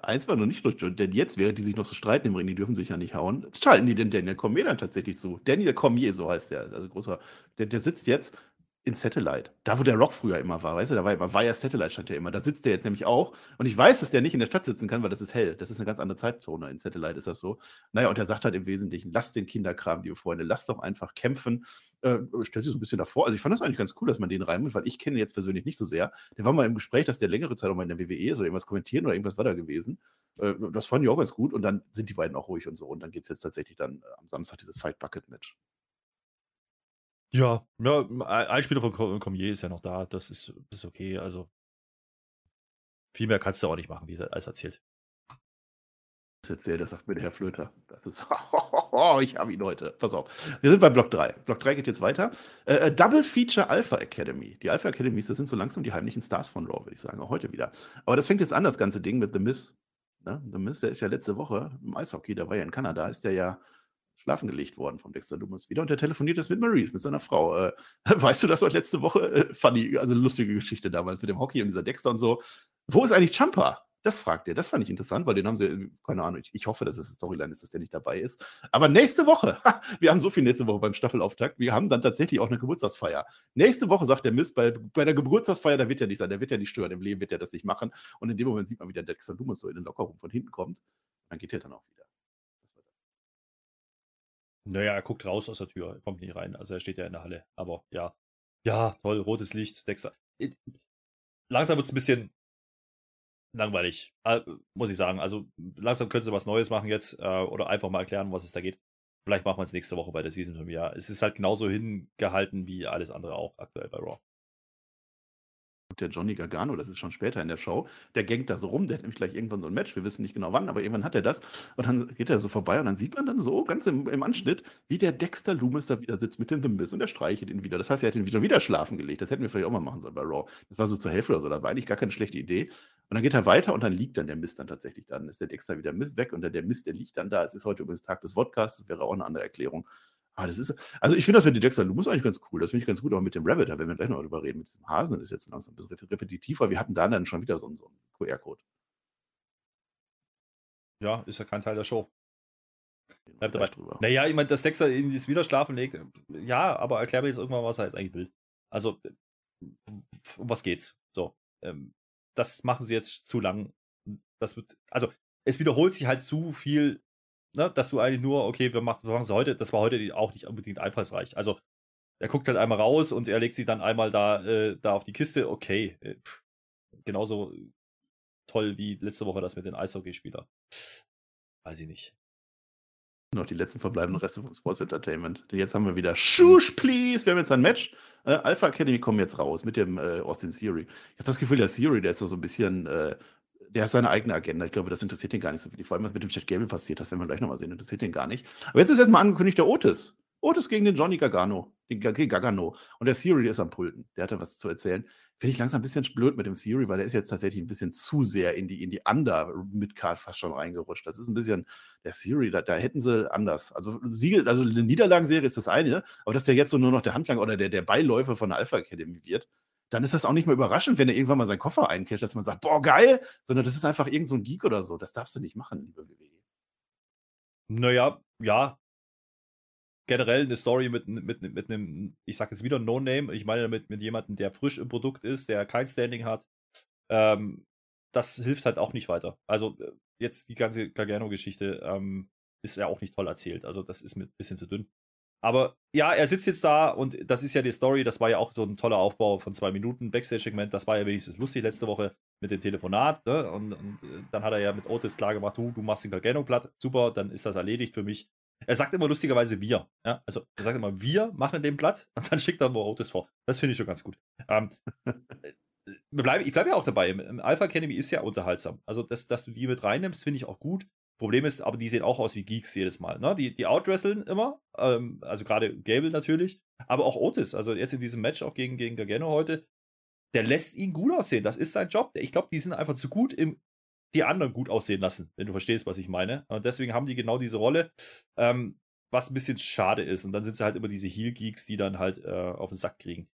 Eins war noch nicht durch, denn jetzt, während die sich noch so streiten im Ring, die dürfen sich ja nicht hauen, schalten die den Daniel Cormier dann tatsächlich zu. Daniel Cormier, so heißt der, also großer, der, der sitzt jetzt in Satellite. Da, wo der Rock früher immer war, weißt du, da war immer, war ja Satellite, stand ja immer. Da sitzt der jetzt nämlich auch. Und ich weiß, dass der nicht in der Stadt sitzen kann, weil das ist hell. Das ist eine ganz andere Zeitzone. In Satellite ist das so. Naja, und er sagt halt im Wesentlichen, lasst den Kinderkram, liebe Freunde, lasst doch einfach kämpfen. Äh, stellt sich so ein bisschen davor. Also ich fand das eigentlich ganz cool, dass man den reinmacht, weil ich kenne ihn jetzt persönlich nicht so sehr. Der war mal im Gespräch, dass der längere Zeit auch mal in der WWE ist oder irgendwas kommentieren oder irgendwas war da gewesen. Äh, das fand ich auch ganz gut. Und dann sind die beiden auch ruhig und so. Und dann gibt es jetzt tatsächlich dann äh, am Samstag dieses Fight Bucket Match. Ja, ja, ein Spieler von Cormier ist ja noch da. Das ist, ist okay. Also viel mehr kannst du auch nicht machen, wie alles erzählt. Das erzählt, das sagt mir der Herr Flöter. Das ist, oh, ich habe ihn heute. Pass auf. Wir sind bei Block 3. Block 3 geht jetzt weiter. Äh, äh, Double Feature Alpha Academy. Die Alpha Academies, das sind so langsam die heimlichen Stars von Raw, würde ich sagen, auch heute wieder. Aber das fängt jetzt an, das ganze Ding mit The Miz. Ne? The Miz, der ist ja letzte Woche im Eishockey, da war ja in Kanada, ist der ja schlafen gelegt worden vom Dexter Dumas wieder und der telefoniert jetzt mit Maurice, mit seiner Frau. Äh, weißt du das auch letzte Woche? Äh, funny, also lustige Geschichte damals mit dem Hockey und dieser Dexter und so. Wo ist eigentlich Champa? Das fragt er. Das fand ich interessant, weil den haben sie, äh, keine Ahnung, ich, ich hoffe, dass es eine Storyline ist, dass der nicht dabei ist. Aber nächste Woche, wir haben so viel nächste Woche beim Staffelauftakt, wir haben dann tatsächlich auch eine Geburtstagsfeier. Nächste Woche sagt der Mist, bei, bei der Geburtstagsfeier, da wird er nicht sein, der wird ja nicht stören, im Leben wird er das nicht machen. Und in dem Moment sieht man, wie der Dexter Dumas so in den Lockerraum von hinten kommt. Dann geht er dann auch wieder. Naja, er guckt raus aus der Tür, kommt nicht rein. Also er steht ja in der Halle. Aber ja. Ja, toll, rotes Licht, Dexter. Langsam wird es ein bisschen langweilig, muss ich sagen. Also langsam können sie was Neues machen jetzt äh, oder einfach mal erklären, was es da geht. Vielleicht machen wir es nächste Woche bei der Season Premiere. Es ist halt genauso hingehalten wie alles andere auch aktuell bei Raw der Johnny Gargano, das ist schon später in der Show, der gängt da so rum, der hat nämlich gleich irgendwann so ein Match, wir wissen nicht genau wann, aber irgendwann hat er das und dann geht er so vorbei und dann sieht man dann so ganz im, im Anschnitt, wie der Dexter Loomis da wieder sitzt mit dem Thimbis und er streichelt ihn wieder. Das heißt, er hat ihn wieder, wieder schlafen gelegt. Das hätten wir vielleicht auch mal machen sollen bei Raw. Das war so zur Hälfte oder so, das war eigentlich gar keine schlechte Idee. Und dann geht er weiter und dann liegt dann der Mist dann tatsächlich. Dann ist der Dexter wieder weg und der Mist, der liegt dann da. Es ist heute übrigens Tag des Podcasts, wäre auch eine andere Erklärung. Ah, das ist, also ich finde das mit den Dexter Lumus eigentlich ganz cool. Das finde ich ganz gut, aber mit dem Rabbit, da werden wir gleich noch drüber reden. Mit diesem Hasen das ist jetzt langsam ein bisschen repetitiv, weil wir hatten da dann schon wieder so einen, so einen QR-Code. Ja, ist ja kein Teil der Show. Bleibt dabei. Drüber. Naja, ich meine, dass Dexter in das Wiederschlafen legt, ja, aber erklär mir jetzt irgendwann, was er jetzt eigentlich will. Also, um was geht's? So, ähm, das machen sie jetzt zu lang. Das wird, also, es wiederholt sich halt zu viel ne, dass du eigentlich nur, okay, wir machen, wir machen es heute, das war heute auch nicht unbedingt einfallsreich. Also, er guckt halt einmal raus und er legt sich dann einmal da, äh, da auf die Kiste, okay. Äh, genauso toll wie letzte Woche das mit den Eishockeyspielern. Weiß ich nicht. Noch die letzten verbleibenden Reste vom Sports Entertainment. Jetzt haben wir wieder Shush, please. Wir haben jetzt ein Match. Äh, Alpha Academy kommen jetzt raus mit dem äh, Austin Theory. Ich habe das Gefühl, der Theory, der ist so ein bisschen äh, der hat seine eigene Agenda. Ich glaube, das interessiert ihn gar nicht so viel. Vor allem, was mit dem Chat Gable passiert, das werden wir gleich nochmal sehen, interessiert ihn gar nicht. Aber jetzt ist erstmal angekündigt der Otis. Otis gegen den Johnny Gargano. Den Gargano. Und der Siri ist am Pulten. Der hat da was zu erzählen. Finde ich langsam ein bisschen blöd mit dem Siri, weil der ist jetzt tatsächlich ein bisschen zu sehr in die, in die Under-Midcard fast schon reingerutscht. Das ist ein bisschen, der Siri, da, da hätten sie anders. Also, Siegel, also eine Niederlagenserie ist das eine, aber dass der jetzt so nur noch der Handlanger oder der, der Beiläufer von der Alpha Academy wird, dann ist das auch nicht mehr überraschend, wenn er irgendwann mal seinen Koffer eincasht, dass man sagt, boah, geil, sondern das ist einfach irgend so ein Geek oder so. Das darfst du nicht machen, liebe WWE. Naja, ja. Generell eine Story mit, mit, mit einem, ich sag jetzt wieder No-Name, ich meine damit mit jemandem, der frisch im Produkt ist, der kein Standing hat. Ähm, das hilft halt auch nicht weiter. Also äh, jetzt die ganze Gargano-Geschichte ähm, ist ja auch nicht toll erzählt. Also das ist mir ein bisschen zu dünn. Aber ja, er sitzt jetzt da und das ist ja die Story. Das war ja auch so ein toller Aufbau von zwei Minuten Backstage-Segment. Das war ja wenigstens lustig letzte Woche mit dem Telefonat. Ne? Und, und, äh, dann hat er ja mit Otis klar gemacht: du, du machst den Gargano platt. Super, dann ist das erledigt für mich. Er sagt immer lustigerweise wir. Ja? Also er sagt immer, wir machen den Blatt und dann schickt er nur Otis vor. Das finde ich schon ganz gut. Ähm, äh, ich bleibe ja auch dabei. Alpha Academy ist ja unterhaltsam. Also, dass, dass du die mit reinnimmst, finde ich auch gut. Problem ist, aber die sehen auch aus wie Geeks jedes Mal. Ne? Die, die outwresteln immer, ähm, also gerade Gable natürlich, aber auch Otis, also jetzt in diesem Match auch gegen, gegen Gargano heute, der lässt ihn gut aussehen. Das ist sein Job. Ich glaube, die sind einfach zu gut im die anderen gut aussehen lassen, wenn du verstehst, was ich meine. Und deswegen haben die genau diese Rolle, ähm, was ein bisschen schade ist. Und dann sind sie halt immer diese Heel-Geeks, die dann halt äh, auf den Sack kriegen.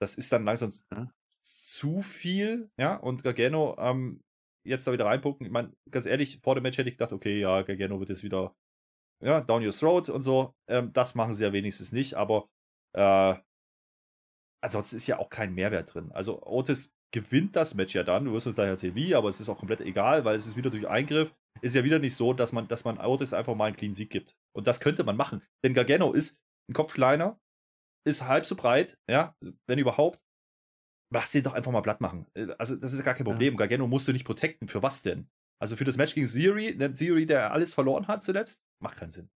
Das ist dann langsam ja. zu viel, ja. Und Gargano ähm, jetzt da wieder reinpucken. Ich meine, ganz ehrlich, vor dem Match hätte ich gedacht, okay, ja, Gargano wird jetzt wieder ja, down your throat und so. Ähm, das machen sie ja wenigstens nicht, aber äh, ansonsten ist ja auch kein Mehrwert drin. Also Otis gewinnt das Match ja dann. Du wirst uns gleich erzählen, wie, aber es ist auch komplett egal, weil es ist wieder durch Eingriff. Ist ja wieder nicht so, dass man, dass man Otis einfach mal einen Clean Sieg gibt. Und das könnte man machen. Denn Gargano ist ein Kopf kleiner, ist halb so breit, ja, wenn überhaupt. Lass sie doch einfach mal platt machen. Äh, also, das ist gar kein Problem. Ja. Gargano musst du nicht protecten. Für was denn? Also für das Match gegen Theory, der Theory, der alles verloren hat zuletzt, macht keinen Sinn.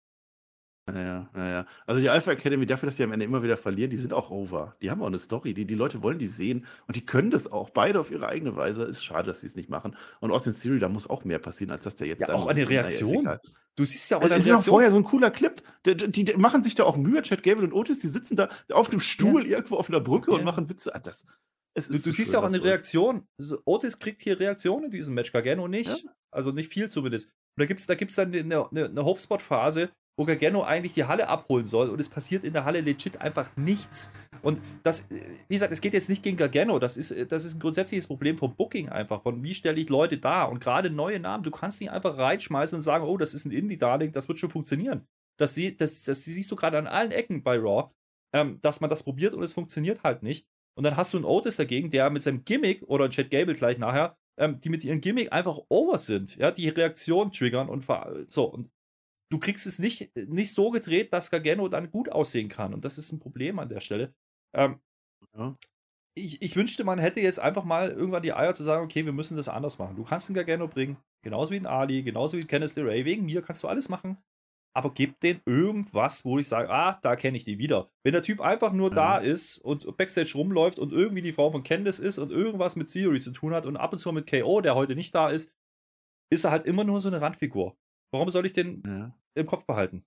Ja, ja, ja. Also die Alpha Academy, dafür, dass sie am Ende immer wieder verlieren, die sind auch over. Die haben auch eine Story. Die, die Leute wollen die sehen und die können das auch. Beide auf ihre eigene Weise. Ist schade, dass sie es nicht machen. Und Austin Theory, da muss auch mehr passieren, als dass der jetzt ja, auch an den Reaktionen. Du siehst ja auch an Reaktionen. ist auch vorher so ein cooler Clip. Die, die, die, machen sich da auch Mühe, Chad Gable und Otis, die sitzen da auf dem Stuhl ja. irgendwo auf einer Brücke ja. und machen Witze. Ah, das, du, du so siehst ja auch an den Reaktionen. Otis kriegt hier Reaktionen in diesem Match, Gargano nicht. Also nicht viel zumindest. Und da gibt es da gibt's dann eine, eine, eine Hopespot-Phase, wo Gargano eigentlich die Halle abholen soll und es passiert in der Halle legit einfach nichts. Und das, wie gesagt, es geht jetzt nicht gegen Gargano, das ist, das ist ein grundsätzliches Problem vom Booking einfach, von wie stelle ich Leute da und gerade neue Namen, du kannst nicht einfach reinschmeißen und sagen, oh, das ist ein Indie-Darling, das wird schon funktionieren. Das, das, das siehst du gerade an allen Ecken bei Raw, ähm, dass man das probiert und es funktioniert halt nicht. Und dann hast du einen Otis dagegen, der mit seinem Gimmick oder Chad Gable gleich nachher, ähm, die mit ihrem Gimmick einfach over sind, ja, die Reaktion triggern und so. Und du kriegst es nicht, nicht so gedreht, dass Gargano dann gut aussehen kann. Und das ist ein Problem an der Stelle. Ähm, ja. ich, ich wünschte, man hätte jetzt einfach mal irgendwann die Eier zu sagen, okay, wir müssen das anders machen. Du kannst einen Gargano bringen, genauso wie einen Ali, genauso wie Kenneth LeRae. Wegen mir kannst du alles machen. Aber gib denen irgendwas, wo ich sage, ah, da kenne ich die wieder. Wenn der Typ einfach nur mhm. da ist und Backstage rumläuft und irgendwie die Frau von Candice ist und irgendwas mit Theory zu tun hat und ab und zu mit KO, der heute nicht da ist, ist er halt immer nur so eine Randfigur. Warum soll ich den ja. im Kopf behalten?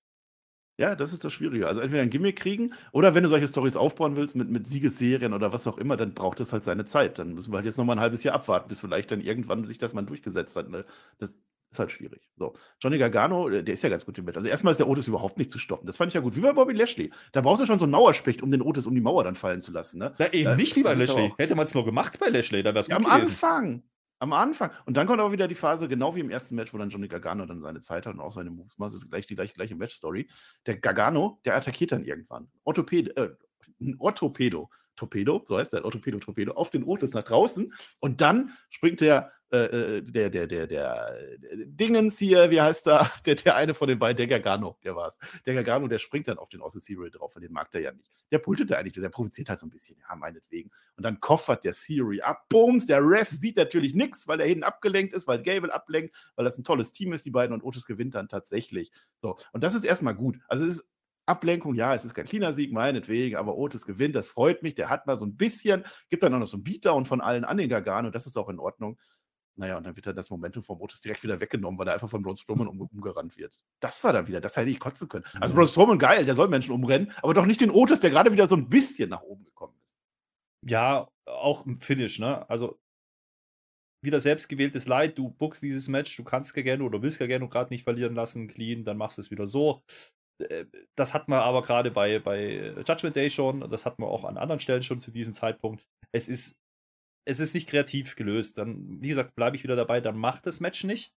Ja, das ist das Schwierige. Also entweder ein Gimmick kriegen oder wenn du solche Stories aufbauen willst mit, mit Siegesserien oder was auch immer, dann braucht es halt seine Zeit. Dann müssen wir halt jetzt nochmal ein halbes Jahr abwarten, bis vielleicht dann irgendwann sich das mal durchgesetzt hat. Ne? Das ist halt schwierig. So. Johnny Gargano, der ist ja ganz gut im Bett. Also erstmal ist der Otis überhaupt nicht zu stoppen. Das fand ich ja gut. Wie bei Bobby Lashley. Da brauchst du schon so einen Mauerspecht, um den Otis um die Mauer dann fallen zu lassen. Ne? Ja, eben da, nicht wie bei Lashley. Hätte man es nur gemacht bei Lashley, dann wäre es ja, gut Am gewesen. Anfang. Am Anfang. Und dann kommt auch wieder die Phase, genau wie im ersten Match, wo dann Johnny Gargano dann seine Zeit hat und auch seine Moves macht. Das ist gleich die gleiche, gleiche Match-Story. Der Gargano, der attackiert dann irgendwann. Orthopäde, äh, ein Orthopädo. Torpedo, so heißt der Orthopädo Torpedo, auf den Otis nach draußen und dann springt der äh, äh, der, der, der, der Dingens hier, wie heißt da, der, der eine von den beiden, der Gargano, der war es. Der Gargano, der springt dann auf den Austin Theory drauf, weil den mag der ja nicht. Der pultet eigentlich, der provoziert halt so ein bisschen, ja, meinetwegen. Und dann koffert der Theory ab, booms, der Ref sieht natürlich nichts, weil er hinten abgelenkt ist, weil Gable ablenkt, weil das ein tolles Team ist, die beiden, und Otis gewinnt dann tatsächlich. So, und das ist erstmal gut. Also es ist Ablenkung, ja, es ist kein cleaner Sieg, meinetwegen, aber Otis gewinnt, das freut mich. Der hat mal so ein bisschen, gibt dann auch noch so ein Beatdown von allen an den Gargano, das ist auch in Ordnung. Naja, und dann wird dann das Momentum vom Otis direkt wieder weggenommen, weil er einfach von Braun Strowman um, umgerannt wird. Das war dann wieder, das hätte ich kotzen können. Also Braun Strowman, geil, der soll Menschen umrennen, aber doch nicht den Otis, der gerade wieder so ein bisschen nach oben gekommen ist. Ja, auch im Finish, ne? Also wieder selbstgewähltes Leid, du bookst dieses Match, du kannst ja gerne oder willst ja gerne gerade nicht verlieren lassen, clean, dann machst du es wieder so. Äh, das hatten wir aber gerade bei, bei Judgment Day schon, das hatten wir auch an anderen Stellen schon zu diesem Zeitpunkt. Es ist es ist nicht kreativ gelöst. Dann, wie gesagt, bleibe ich wieder dabei, dann mach das Match nicht.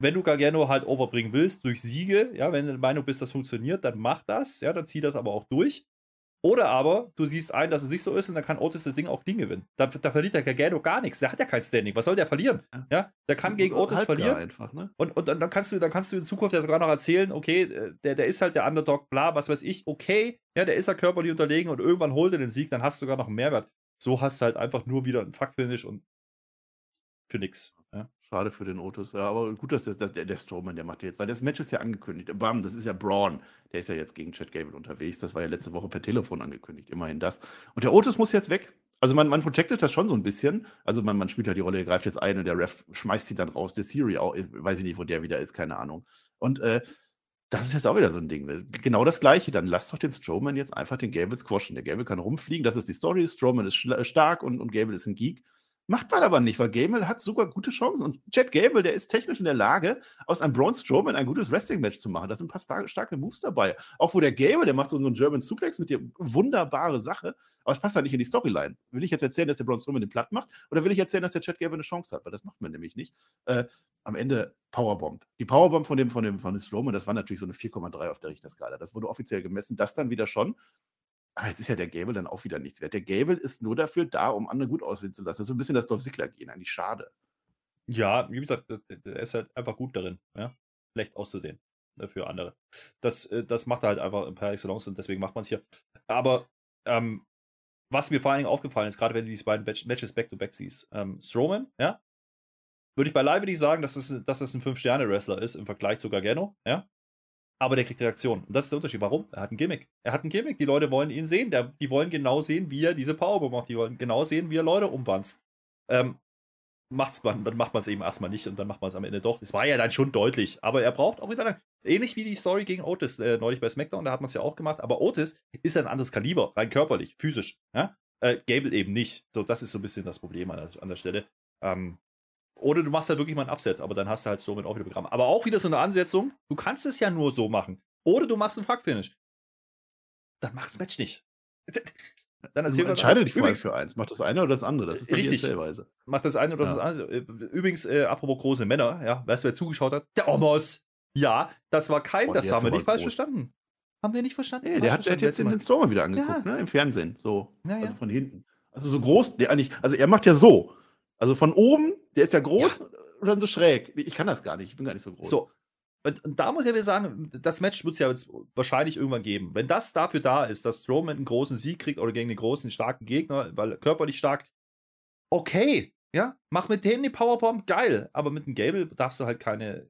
Wenn du Gargano halt overbringen willst durch Siege, ja, wenn du der Meinung bist, das funktioniert, dann mach das, ja, dann zieh das aber auch durch. Oder aber du siehst ein, dass es nicht so ist und dann kann Otis das Ding auch clean gewinnen. Da, da verliert der Gargano gar nichts. Der hat ja kein Standing. Was soll der verlieren? Ja, der kann gegen Otis verlieren. Einfach, ne? und, und dann kannst du, dann kannst du in Zukunft ja sogar noch erzählen, okay, äh, der, der ist halt der Underdog, bla, was weiß ich, okay, ja, der ist ja körperlich unterlegen und irgendwann holt er den Sieg, dann hast du sogar noch einen Mehrwert. So hast du halt einfach nur wieder ein Fuck-Finish und für nix. Ja. Schade für den Otis. Ja, aber gut, dass der, der, der Strowman, der macht jetzt, weil das Match ist ja angekündigt. Bam, das ist ja Braun. Der ist ja jetzt gegen Chad Gable unterwegs. Das war ja letzte Woche per Telefon angekündigt. Immerhin das. Und der Otis muss jetzt weg. Also man, man protectet das schon so ein bisschen. Also man, man spielt ja die Rolle, er greift jetzt ein und der Ref schmeißt sie dann raus. Der Siri auch, weiß ich nicht, wo der wieder ist, keine Ahnung. Und äh, das ist jetzt auch wieder so ein Ding. Ne? Genau das Gleiche. Dann lass doch den Strowman jetzt einfach den Gable squashen. Der Gable kann rumfliegen, das ist die Story. Strowman ist stark und, und Gable ist ein Geek. Macht man aber nicht, weil Gable hat sogar gute Chancen. Und Chad Gable, der ist technisch in der Lage, aus einem Braun Strowman ein gutes Wrestling-Match zu machen. Da sind ein paar starke, starke Moves dabei. Auch wo der Gable, der macht so, einen German Suplex mit dir, wunderbare Sache. Aber es passt halt nicht in die Storyline. Will ich jetzt erzählen, dass der Braun Strowman den platt macht? Oder will ich erzählen, dass der Chad Gable eine Chance hat? Weil das macht man nämlich nicht. Äh, am Ende Powerbomb. Die Powerbomb von dem, von dem, von dem Strowman, das war natürlich so eine 4,3 auf der Richterskala. Das wurde offiziell gemessen. Das dann wieder schon. Aber jetzt ist ja der Gable dann auch wieder nichts wert. Der Gable ist nur dafür da, um andere gut aussehen zu lassen. Das ist so ein bisschen das Dolph Ziggler-Gehen. Eigentlich schade. Ja, wie gesagt, er ist halt einfach gut darin, ja? schlecht auszusehen ne, für andere. Das, äh, das macht er halt einfach per excellence und deswegen macht man es hier. Aber ähm, was mir vor allen Dingen aufgefallen ist, gerade wenn du diese beiden Matches back-to-back -back siehst, ähm, Strowman, ja, würde ich beileibe nicht sagen, dass das, dass das ein 5-Sterne-Wrestler ist im Vergleich zu Gargano, ja aber der kriegt Reaktion. Und das ist der Unterschied. Warum? Er hat ein Gimmick. Er hat ein Gimmick. Die Leute wollen ihn sehen. Der, die wollen genau sehen, wie er diese Powerbomb macht. Die wollen genau sehen, wie er Leute umwanzt. Ähm, macht's man, dann macht man es eben erstmal nicht und dann macht man es am Ende doch. Das war ja dann schon deutlich. Aber er braucht auch wieder, ähnlich wie die Story gegen Otis äh, neulich bei SmackDown, da hat man es ja auch gemacht. Aber Otis ist ein anderes Kaliber, rein körperlich, physisch. Ja? Äh, Gable eben nicht. So, das ist so ein bisschen das Problem an der, an der Stelle. Ähm, oder du machst halt wirklich mal ein Upset, aber dann hast du halt Strowman auch wieder Programm. Aber auch wieder so eine Ansetzung, du kannst es ja nur so machen. Oder du machst einen Fuck-Finish. Dann das Match nicht. Dann erzähl Entscheide dich vorher für eins. Mach das eine oder das andere. Das ist richtig. Mach das eine oder ja. das andere. Äh, übrigens, äh, apropos große Männer, ja, weißt du, wer zugeschaut hat? Der Omos. Ja, das war kein, oh, das haben wir nicht falsch groß. verstanden. Haben wir nicht verstanden? Nee, der hat, der hat jetzt den Stormer wieder angeguckt, ja. ne? Im Fernsehen. So. Ja, also von hinten. Also so groß, der eigentlich, also er macht ja so. Also von oben, der ist ja groß ja. und dann so schräg. Ich kann das gar nicht, ich bin gar nicht so groß. So. Und, und da muss ich ja wieder sagen, das Match wird es ja jetzt wahrscheinlich irgendwann geben. Wenn das dafür da ist, dass Strowman einen großen Sieg kriegt oder gegen einen großen, starken Gegner, weil körperlich stark, okay, ja, mach mit denen die Powerbomb, geil. Aber mit dem Gable darfst du halt keine,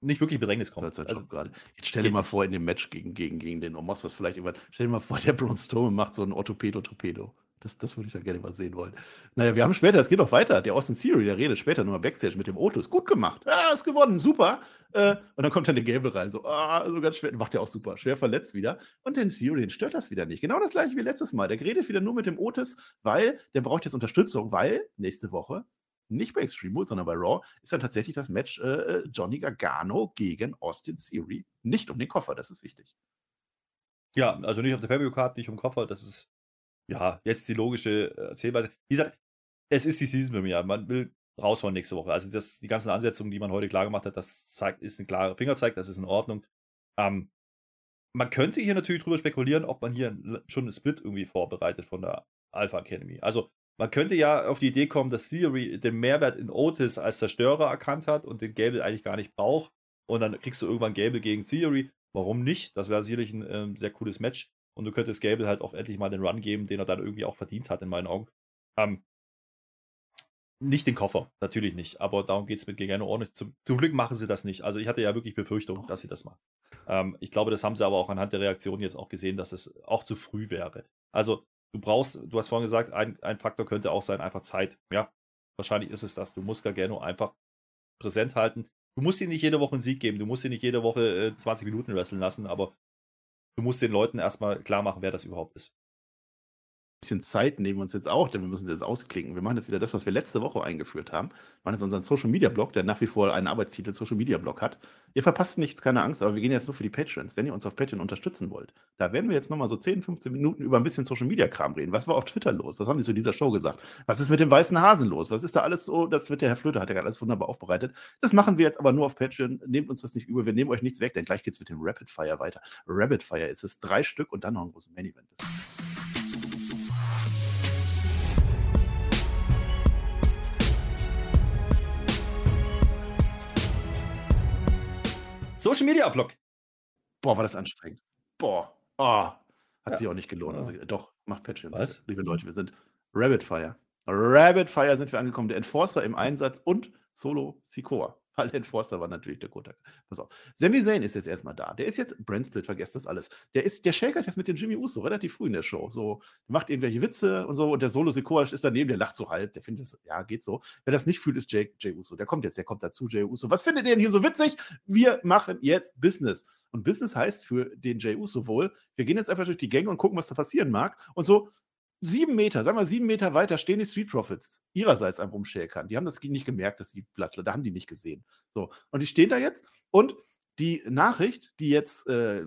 nicht wirklich Bedrängnis kommen. Das halt also, gerade. Jetzt stell dir mal vor, in dem Match gegen, gegen, gegen den Omos, was vielleicht irgendwann, stell dir mal vor, der Braun Strowman macht so ein Orthopedo-Torpedo. Das, das würde ich da gerne mal sehen wollen. Naja, wir haben später, es geht noch weiter. Der Austin Theory, der redet später nochmal Backstage mit dem Otis. Gut gemacht. Ja, ist gewonnen. Super. Äh, und dann kommt dann der Gable rein. So, ah, so ganz schwer. Macht der auch super. Schwer verletzt wieder. Und den Theory, den stört das wieder nicht. Genau das gleiche wie letztes Mal. Der redet wieder nur mit dem Otis, weil der braucht jetzt Unterstützung, weil nächste Woche nicht bei Extreme Rules, sondern bei Raw, ist dann tatsächlich das Match äh, äh Johnny Gargano gegen Austin Theory. Nicht um den Koffer, das ist wichtig. Ja, also nicht auf der Pay-Per-View-Card, nicht um den Koffer, das ist ja, jetzt die logische äh, Erzählweise. Wie gesagt, es ist die Season Premiere. Man will raushauen nächste Woche. Also das, die ganzen Ansetzungen, die man heute klar gemacht hat, das zeigt, ist ein klarer Fingerzeig, das ist in Ordnung. Ähm, man könnte hier natürlich drüber spekulieren, ob man hier schon einen Split irgendwie vorbereitet von der Alpha Academy. Also man könnte ja auf die Idee kommen, dass Theory den Mehrwert in Otis als Zerstörer erkannt hat und den Gable eigentlich gar nicht braucht. Und dann kriegst du irgendwann Gable gegen Theory. Warum nicht? Das wäre sicherlich ein äh, sehr cooles Match. Und du könntest Gable halt auch endlich mal den Run geben, den er dann irgendwie auch verdient hat, in meinen Augen. Ähm, nicht den Koffer, natürlich nicht. Aber darum geht es mit auch nicht. Zum, zum, Glück machen sie das nicht. Also ich hatte ja wirklich Befürchtung, dass sie das machen. Ähm, ich glaube, das haben sie aber auch anhand der Reaktion jetzt auch gesehen, dass es auch zu früh wäre. Also du brauchst, du hast vorhin gesagt, ein, ein Faktor könnte auch sein, einfach Zeit. Ja, wahrscheinlich ist es das. Du musst Gargano einfach präsent halten. Du musst ihm nicht jede Woche einen Sieg geben, du musst ihn nicht jede Woche äh, 20 Minuten wresteln lassen, aber du musst den Leuten erstmal klar machen, wer das überhaupt ist bisschen Zeit nehmen wir uns jetzt auch, denn wir müssen das ausklicken. Wir machen jetzt wieder das, was wir letzte Woche eingeführt haben. Wir machen jetzt unseren Social Media Blog, der nach wie vor einen Arbeitstitel Social Media Blog hat. Ihr verpasst nichts, keine Angst, aber wir gehen jetzt nur für die Patrons. Wenn ihr uns auf Patreon unterstützen wollt, da werden wir jetzt nochmal so 10, 15 Minuten über ein bisschen Social Media Kram reden. Was war auf Twitter los? Was haben die zu dieser Show gesagt? Was ist mit dem weißen Hasen los? Was ist da alles so? Das wird der Herr Flöter, hat ja gerade alles wunderbar aufbereitet. Das machen wir jetzt aber nur auf Patreon. Nehmt uns das nicht über. Wir nehmen euch nichts weg, denn gleich geht es mit dem Rapid Fire weiter. Rapid Fire ist es drei Stück und dann noch ein großes Main Event. Social Media Blog. Boah, war das anstrengend. Boah. Oh, hat ja. sich auch nicht gelohnt. Also doch, macht Patreon. Was? Liebe Leute, wir sind Rabbit Fire. Rapid Fire sind wir angekommen. Der Enforcer im Einsatz und Solo Sikoa. Weil der Enforcer war natürlich der Kotak. Pass auf. Sami Zayn ist jetzt erstmal da. Der ist jetzt, Brand Split, vergesst das alles. Der ist, der shakert jetzt mit dem Jimmy Uso relativ früh in der Show. So, macht irgendwelche Witze und so. Und der Solo Sikoa ist daneben, der lacht so halb. Der findet das, ja, geht so. Wer das nicht fühlt, ist Jay, Jay Uso. Der kommt jetzt, der kommt dazu, Jay Uso. Was findet ihr denn hier so witzig? Wir machen jetzt Business. Und Business heißt für den Jay Uso wohl, wir gehen jetzt einfach durch die Gänge und gucken, was da passieren mag. Und so, sieben Meter, sagen wir sieben Meter weiter, stehen die Street Profits ihrerseits am Rumschäkern. Die haben das nicht gemerkt, dass die Blattler, da haben die nicht gesehen. So, und die stehen da jetzt und die Nachricht, die jetzt äh,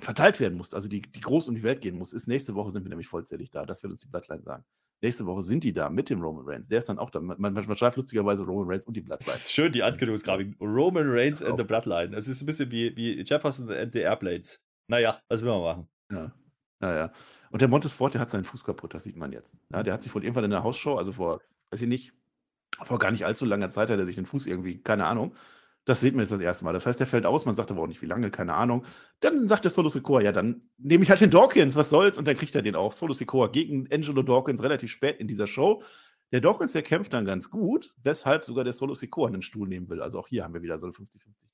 verteilt werden muss, also die, die groß um die Welt gehen muss, ist nächste Woche sind wir nämlich vollzählig da. Das wird uns die Bloodline sagen. Nächste Woche sind die da mit dem Roman Reigns. Der ist dann auch da. Man, man schreibt lustigerweise Roman Reigns und die Bloodline. Schön, die Ankündigungsgrafik. Roman Reigns and the Bloodline. Es ist ein bisschen wie, wie Jefferson and the Airblades. Naja, was will man machen? Ja. Naja. Und der Montesfort, der hat seinen Fuß kaputt, das sieht man jetzt. Ja, der hat sich wohl irgendwann in der Hausshow, also vor, weiß ich nicht, vor gar nicht allzu langer Zeit hat er sich den Fuß irgendwie, keine Ahnung. Das sieht man jetzt das erste Mal. Das heißt, der fällt aus, man sagt aber auch nicht, wie lange, keine Ahnung. Dann sagt der Solo Sikoa, ja, dann nehme ich halt den Dawkins, was soll's? Und dann kriegt er den auch. Solo Sikoa gegen Angelo Dawkins relativ spät in dieser Show. Der Dawkins, der kämpft dann ganz gut, weshalb sogar der Solo Sikoa einen Stuhl nehmen will. Also auch hier haben wir wieder so eine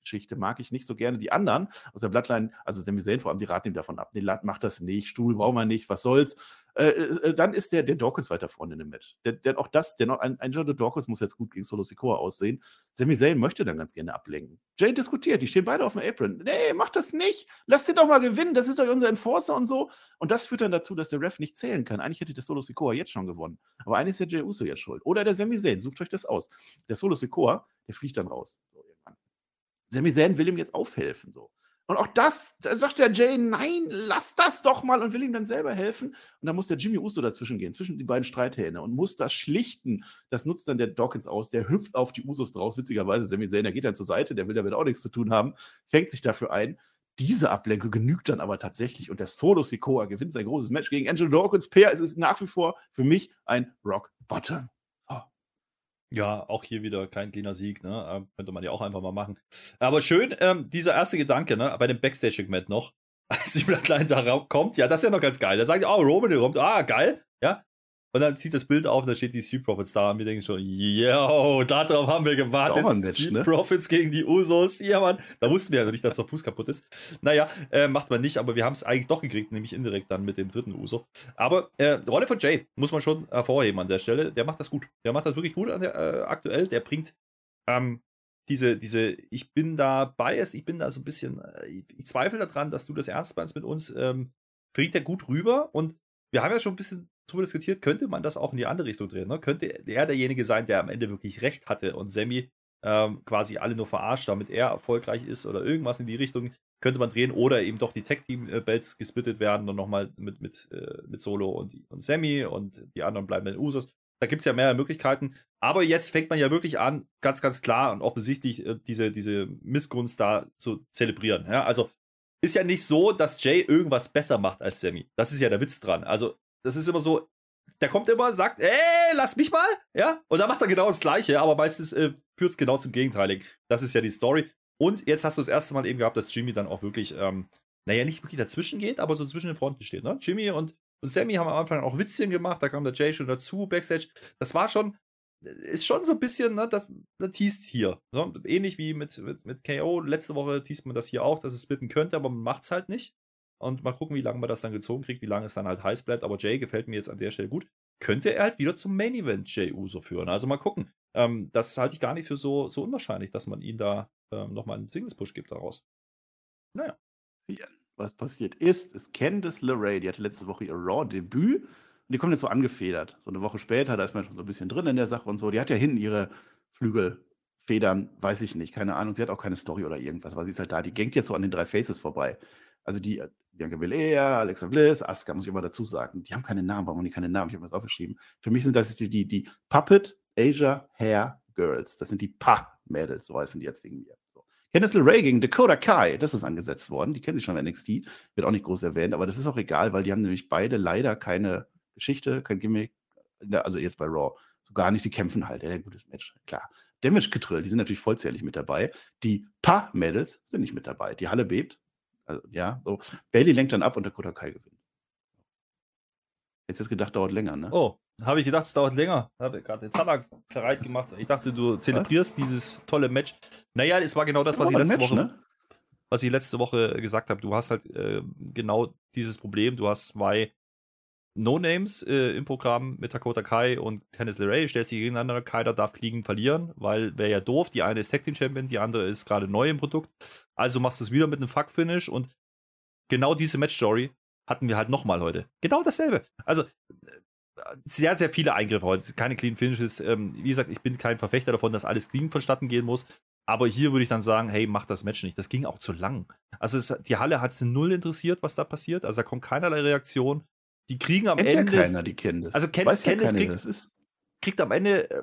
50-50-Geschichte. Mag ich nicht so gerne. Die anderen aus der Bloodline, also Sami Zayn vor allem, die raten ihm davon ab. Nee, macht das nicht, Stuhl brauchen wir nicht, was soll's. Äh, äh, dann ist der, der Dawkins weiter vorne in dem Match. Der, der, auch das, der noch, ein, ein Jordan Dawkins muss jetzt gut gegen Solo Sikoa aussehen. Sami Zayn möchte dann ganz gerne ablenken. Jay diskutiert, die stehen beide auf dem Apron. Nee, mach das nicht. Lass den doch mal gewinnen. Das ist doch unser Enforcer und so. Und das führt dann dazu, dass der Ref nicht zählen kann. Eigentlich hätte der Solo Sikoa jetzt schon gewonnen. Aber eigentlich ist der Jay Uso jetzt schuld. Oder der Sami Zayn. Sucht euch das aus. Der Solo Sikoa, der fliegt dann raus. Sami Zayn will ihm jetzt aufhelfen. So. Und auch das, da sagt der Jay, nein, lass das doch mal und will ihm dann selber helfen. Und dann muss der Jimmy Uso dazwischen gehen, zwischen die beiden Streithähne und muss das schlichten. Das nutzt dann der Dawkins aus, der hüpft auf die Usos draus. Witzigerweise, Sami Zayn, der geht dann zur Seite, der will damit auch nichts zu tun haben, fängt sich dafür ein. Diese Ablenkung genügt dann aber tatsächlich und der Solo Sikoa gewinnt sein großes Match gegen Angelo Dawkins. Pair, es ist nach wie vor für mich ein Rock Bottom. Ja, auch hier wieder kein kleiner Sieg, ne? Ähm, könnte man ja auch einfach mal machen. Aber schön, ähm, dieser erste Gedanke, ne? Bei dem Backstage-Segment noch, als die Bloodline da kommt, ja, das ist ja noch ganz geil. Da sagt, oh, Roman kommt, ah, geil, ja. Und dann zieht das Bild auf und da steht die Street Profits da und wir denken schon, yo, darauf haben wir gewartet. Match, Street ne? Profits gegen die Usos. Ja, Mann. Da wussten wir ja noch nicht, dass der Fuß kaputt ist. Naja, äh, macht man nicht, aber wir haben es eigentlich doch gekriegt, nämlich indirekt dann mit dem dritten Uso. Aber äh, Rolle von Jay muss man schon hervorheben an der Stelle. Der macht das gut. Der macht das wirklich gut der, äh, aktuell. Der bringt ähm, diese, diese, ich bin da biased, ich bin da so ein bisschen, äh, ich, ich zweifle daran, dass du das ernst meinst mit uns, ähm, bringt er gut rüber und wir haben ja schon ein bisschen drüber diskutiert, könnte man das auch in die andere Richtung drehen. Ne? Könnte er derjenige sein, der am Ende wirklich recht hatte und Sammy ähm, quasi alle nur verarscht, damit er erfolgreich ist oder irgendwas in die Richtung, könnte man drehen oder eben doch die Tag-Team-Belts gesplittet werden und nochmal mit, mit, äh, mit Solo und, und Sammy und die anderen bleiben in Usos. Da gibt es ja mehrere Möglichkeiten. Aber jetzt fängt man ja wirklich an, ganz, ganz klar und offensichtlich äh, diese, diese Missgunst da zu zelebrieren. Ja? Also ist ja nicht so, dass Jay irgendwas besser macht als Sammy. Das ist ja der Witz dran. Also das ist immer so, der kommt immer, sagt, ey, lass mich mal, ja, und dann macht er genau das Gleiche, aber meistens äh, führt es genau zum Gegenteiligen. Das ist ja die Story. Und jetzt hast du das erste Mal eben gehabt, dass Jimmy dann auch wirklich, ähm, naja, nicht wirklich dazwischen geht, aber so zwischen den Fronten steht. Ne? Jimmy und, und Sammy haben am Anfang auch Witzchen gemacht, da kam der Jay schon dazu, Backstage. Das war schon, ist schon so ein bisschen, ne, das, das teast hier. Ne? Ähnlich wie mit, mit, mit KO. Letzte Woche teast man das hier auch, dass es splitten könnte, aber man macht es halt nicht. Und mal gucken, wie lange man das dann gezogen kriegt, wie lange es dann halt heiß bleibt. Aber Jay gefällt mir jetzt an der Stelle gut. Könnte er halt wieder zum Main Event Jay Uso führen. Also mal gucken. Ähm, das halte ich gar nicht für so, so unwahrscheinlich, dass man ihn da ähm, nochmal einen Singles-Push gibt daraus. Naja. Ja, was passiert ist, ist Candice LeRae, die hatte letzte Woche ihr Raw-Debüt. Und die kommt jetzt so angefedert. So eine Woche später, da ist man schon so ein bisschen drin in der Sache und so. Die hat ja hinten ihre Flügelfedern, weiß ich nicht, keine Ahnung. Sie hat auch keine Story oder irgendwas, aber sie ist halt da. Die gängt jetzt so an den drei Faces vorbei. Also die Bianca Belair, Alexa Bliss, Asuka, muss ich immer dazu sagen. Die haben keine Namen. Warum haben die keine Namen? Ich habe das aufgeschrieben. Für mich sind das die, die, die Puppet Asia Hair Girls. Das sind die Pa-Mädels, so heißen die jetzt wegen mir. So. Candice LeRae gegen Dakota Kai, das ist angesetzt worden. Die kennen sich schon in NXT, wird auch nicht groß erwähnt, aber das ist auch egal, weil die haben nämlich beide leider keine Geschichte, kein Gimmick. Also jetzt bei Raw. So gar nicht, sie kämpfen halt. Ja, gutes Match, klar. Damage Control, die sind natürlich vollzählig mit dabei. Die Pa-Mädels sind nicht mit dabei. Die Halle bebt, also, ja, so. Bailey lenkt dann ab und Dakota Kai gewinnt. Jetzt jetzt gedacht, dauert länger, ne? Oh, habe ich gedacht, es dauert länger. Habe gerade den Tabak bereit gemacht. Ich dachte, du zelebrierst was? dieses tolle Match. Naja, es war genau das, was ich letzte Match, Woche, ne? was ich letzte Woche gesagt habe. Du hast halt äh, genau dieses Problem. Du hast zwei No-Names äh, im Programm mit Dakota Kai und Kenneth LeRae. Stellst sie gegeneinander. Keiner darf Kriegen verlieren, weil wäre ja doof. Die eine ist Tag Team Champion, die andere ist gerade neu im Produkt. Also machst du es wieder mit einem Fuck-Finish und genau diese Match-Story hatten wir halt nochmal heute. Genau dasselbe. Also sehr, sehr viele Eingriffe heute. Keine Clean Finishes. Ähm, wie gesagt, ich bin kein Verfechter davon, dass alles clean vonstatten gehen muss. Aber hier würde ich dann sagen, hey, mach das Match nicht. Das ging auch zu lang. Also es, die Halle hat es null interessiert, was da passiert. Also da kommt keinerlei Reaktion. Die kriegen am kennt Ende. Ja keiner, die das. Also Ken, Weiß Candice ja kriegt, das ist. kriegt am Ende äh,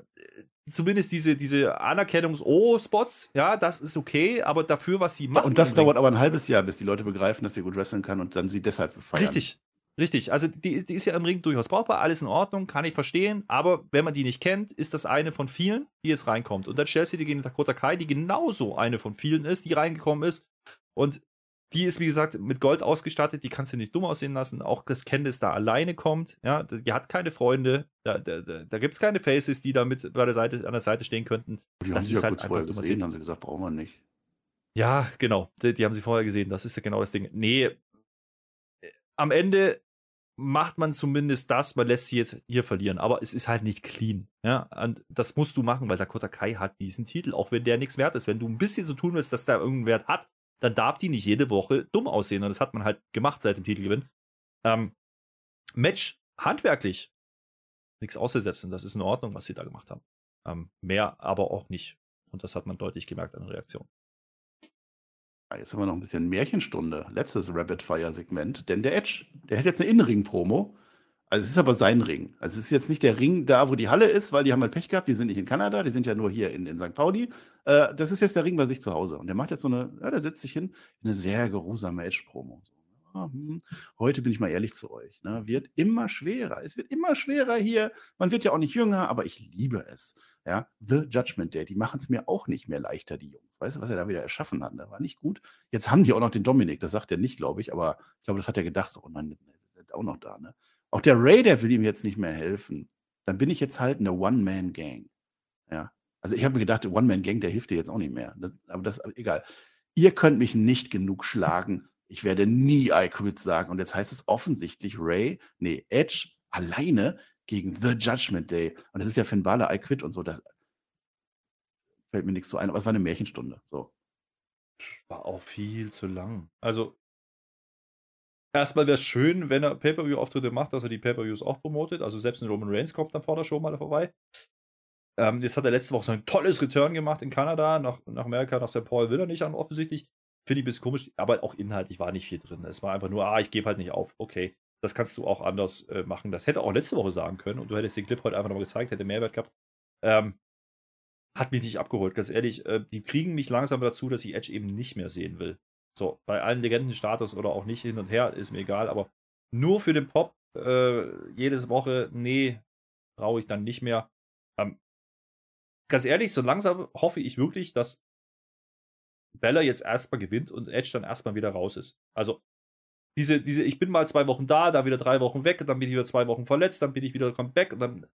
zumindest diese, diese Anerkennungs-Oh-Spots. Ja, das ist okay, aber dafür, was sie machen. Und das dauert aber ein halbes Jahr, bis die Leute begreifen, dass sie gut wresteln kann und dann sie deshalb feiern. Richtig. Richtig, also die, die, ist ja im Ring durchaus brauchbar, alles in Ordnung, kann ich verstehen, aber wenn man die nicht kennt, ist das eine von vielen, die jetzt reinkommt. Und dann stellst du dir gegen Dakota Kai, die genauso eine von vielen ist, die reingekommen ist. Und die ist, wie gesagt, mit Gold ausgestattet, die kannst du nicht dumm aussehen lassen. Auch das Candice da alleine kommt, ja, die hat keine Freunde, da, da, da, gibt es keine Faces, die da mit bei der Seite, an der Seite stehen könnten. Die das haben ist ja halt einfach dumm gesehen, haben sie gesagt, brauchen wir nicht. Ja, genau, die, die haben sie vorher gesehen, das ist ja genau das Ding. Nee, am Ende macht man zumindest das, man lässt sie jetzt hier verlieren, aber es ist halt nicht clean. Ja, und das musst du machen, weil Dakota Kai hat diesen Titel, auch wenn der nichts wert ist. Wenn du ein bisschen so tun willst, dass der irgendeinen Wert hat, dann darf die nicht jede Woche dumm aussehen. Und das hat man halt gemacht seit dem Titelgewinn. Ähm, Match handwerklich nichts auszusetzen. Das ist in Ordnung, was sie da gemacht haben. Ähm, mehr aber auch nicht. Und das hat man deutlich gemerkt an der Reaktion. Jetzt haben wir noch ein bisschen Märchenstunde. Letztes Rapid-Fire-Segment. Denn der Edge, der hat jetzt eine Innenring-Promo. Also es ist aber sein Ring. Also es ist jetzt nicht der Ring da, wo die Halle ist, weil die haben halt Pech gehabt, die sind nicht in Kanada, die sind ja nur hier in, in St. Pauli. Äh, das ist jetzt der Ring bei sich zu Hause. Und der macht jetzt so eine, ja, der setzt sich hin, eine sehr geruhsame Edge-Promo. Ja, hm, heute bin ich mal ehrlich zu euch. Ne? Wird immer schwerer. Es wird immer schwerer hier. Man wird ja auch nicht jünger, aber ich liebe es. Ja, The Judgment Day, die machen es mir auch nicht mehr leichter, die Jungs. Weißt du, was er da wieder erschaffen hat? Das war nicht gut. Jetzt haben die auch noch den Dominik, das sagt er nicht, glaube ich, aber ich glaube, das hat er gedacht, so, oh nein, der ist auch noch da. Ne? Auch der Ray, der will ihm jetzt nicht mehr helfen. Dann bin ich jetzt halt eine One-Man-Gang. Ja. Also ich habe mir gedacht, One-Man-Gang, der hilft dir jetzt auch nicht mehr. Das, aber das egal. Ihr könnt mich nicht genug schlagen. Ich werde nie I quit sagen. Und jetzt heißt es offensichtlich Ray, nee, Edge alleine gegen The Judgment Day. Und das ist ja Finn Balor, I quit und so. Das fällt mir nichts so ein. Aber es war eine Märchenstunde. So. War auch viel zu lang. Also, erstmal wäre es schön, wenn er Pay-Per-View-Auftritte macht, dass er die Pay-Per-Views auch promotet. Also, selbst ein Roman Reigns kommt dann vor der Show mal vorbei. Ähm, jetzt hat er letzte Woche so ein tolles Return gemacht in Kanada. Nach, nach Amerika, nach St. Paul will er nicht an, offensichtlich. Finde ich ein bisschen komisch, aber auch inhaltlich war nicht viel drin. Es war einfach nur, ah, ich gebe halt nicht auf. Okay, das kannst du auch anders äh, machen. Das hätte auch letzte Woche sagen können und du hättest den Clip heute einfach nochmal gezeigt, hätte Mehrwert gehabt. Ähm, hat mich nicht abgeholt, ganz ehrlich. Äh, die kriegen mich langsam dazu, dass ich Edge eben nicht mehr sehen will. So, bei allen Legendenstatus oder auch nicht hin und her, ist mir egal, aber nur für den Pop äh, jedes Woche, nee, brauche ich dann nicht mehr. Ähm, ganz ehrlich, so langsam hoffe ich wirklich, dass Bella jetzt erstmal gewinnt und Edge dann erstmal wieder raus ist. Also, diese, diese, ich bin mal zwei Wochen da, da wieder drei Wochen weg, dann bin ich wieder zwei Wochen verletzt, dann bin ich wieder back und dann.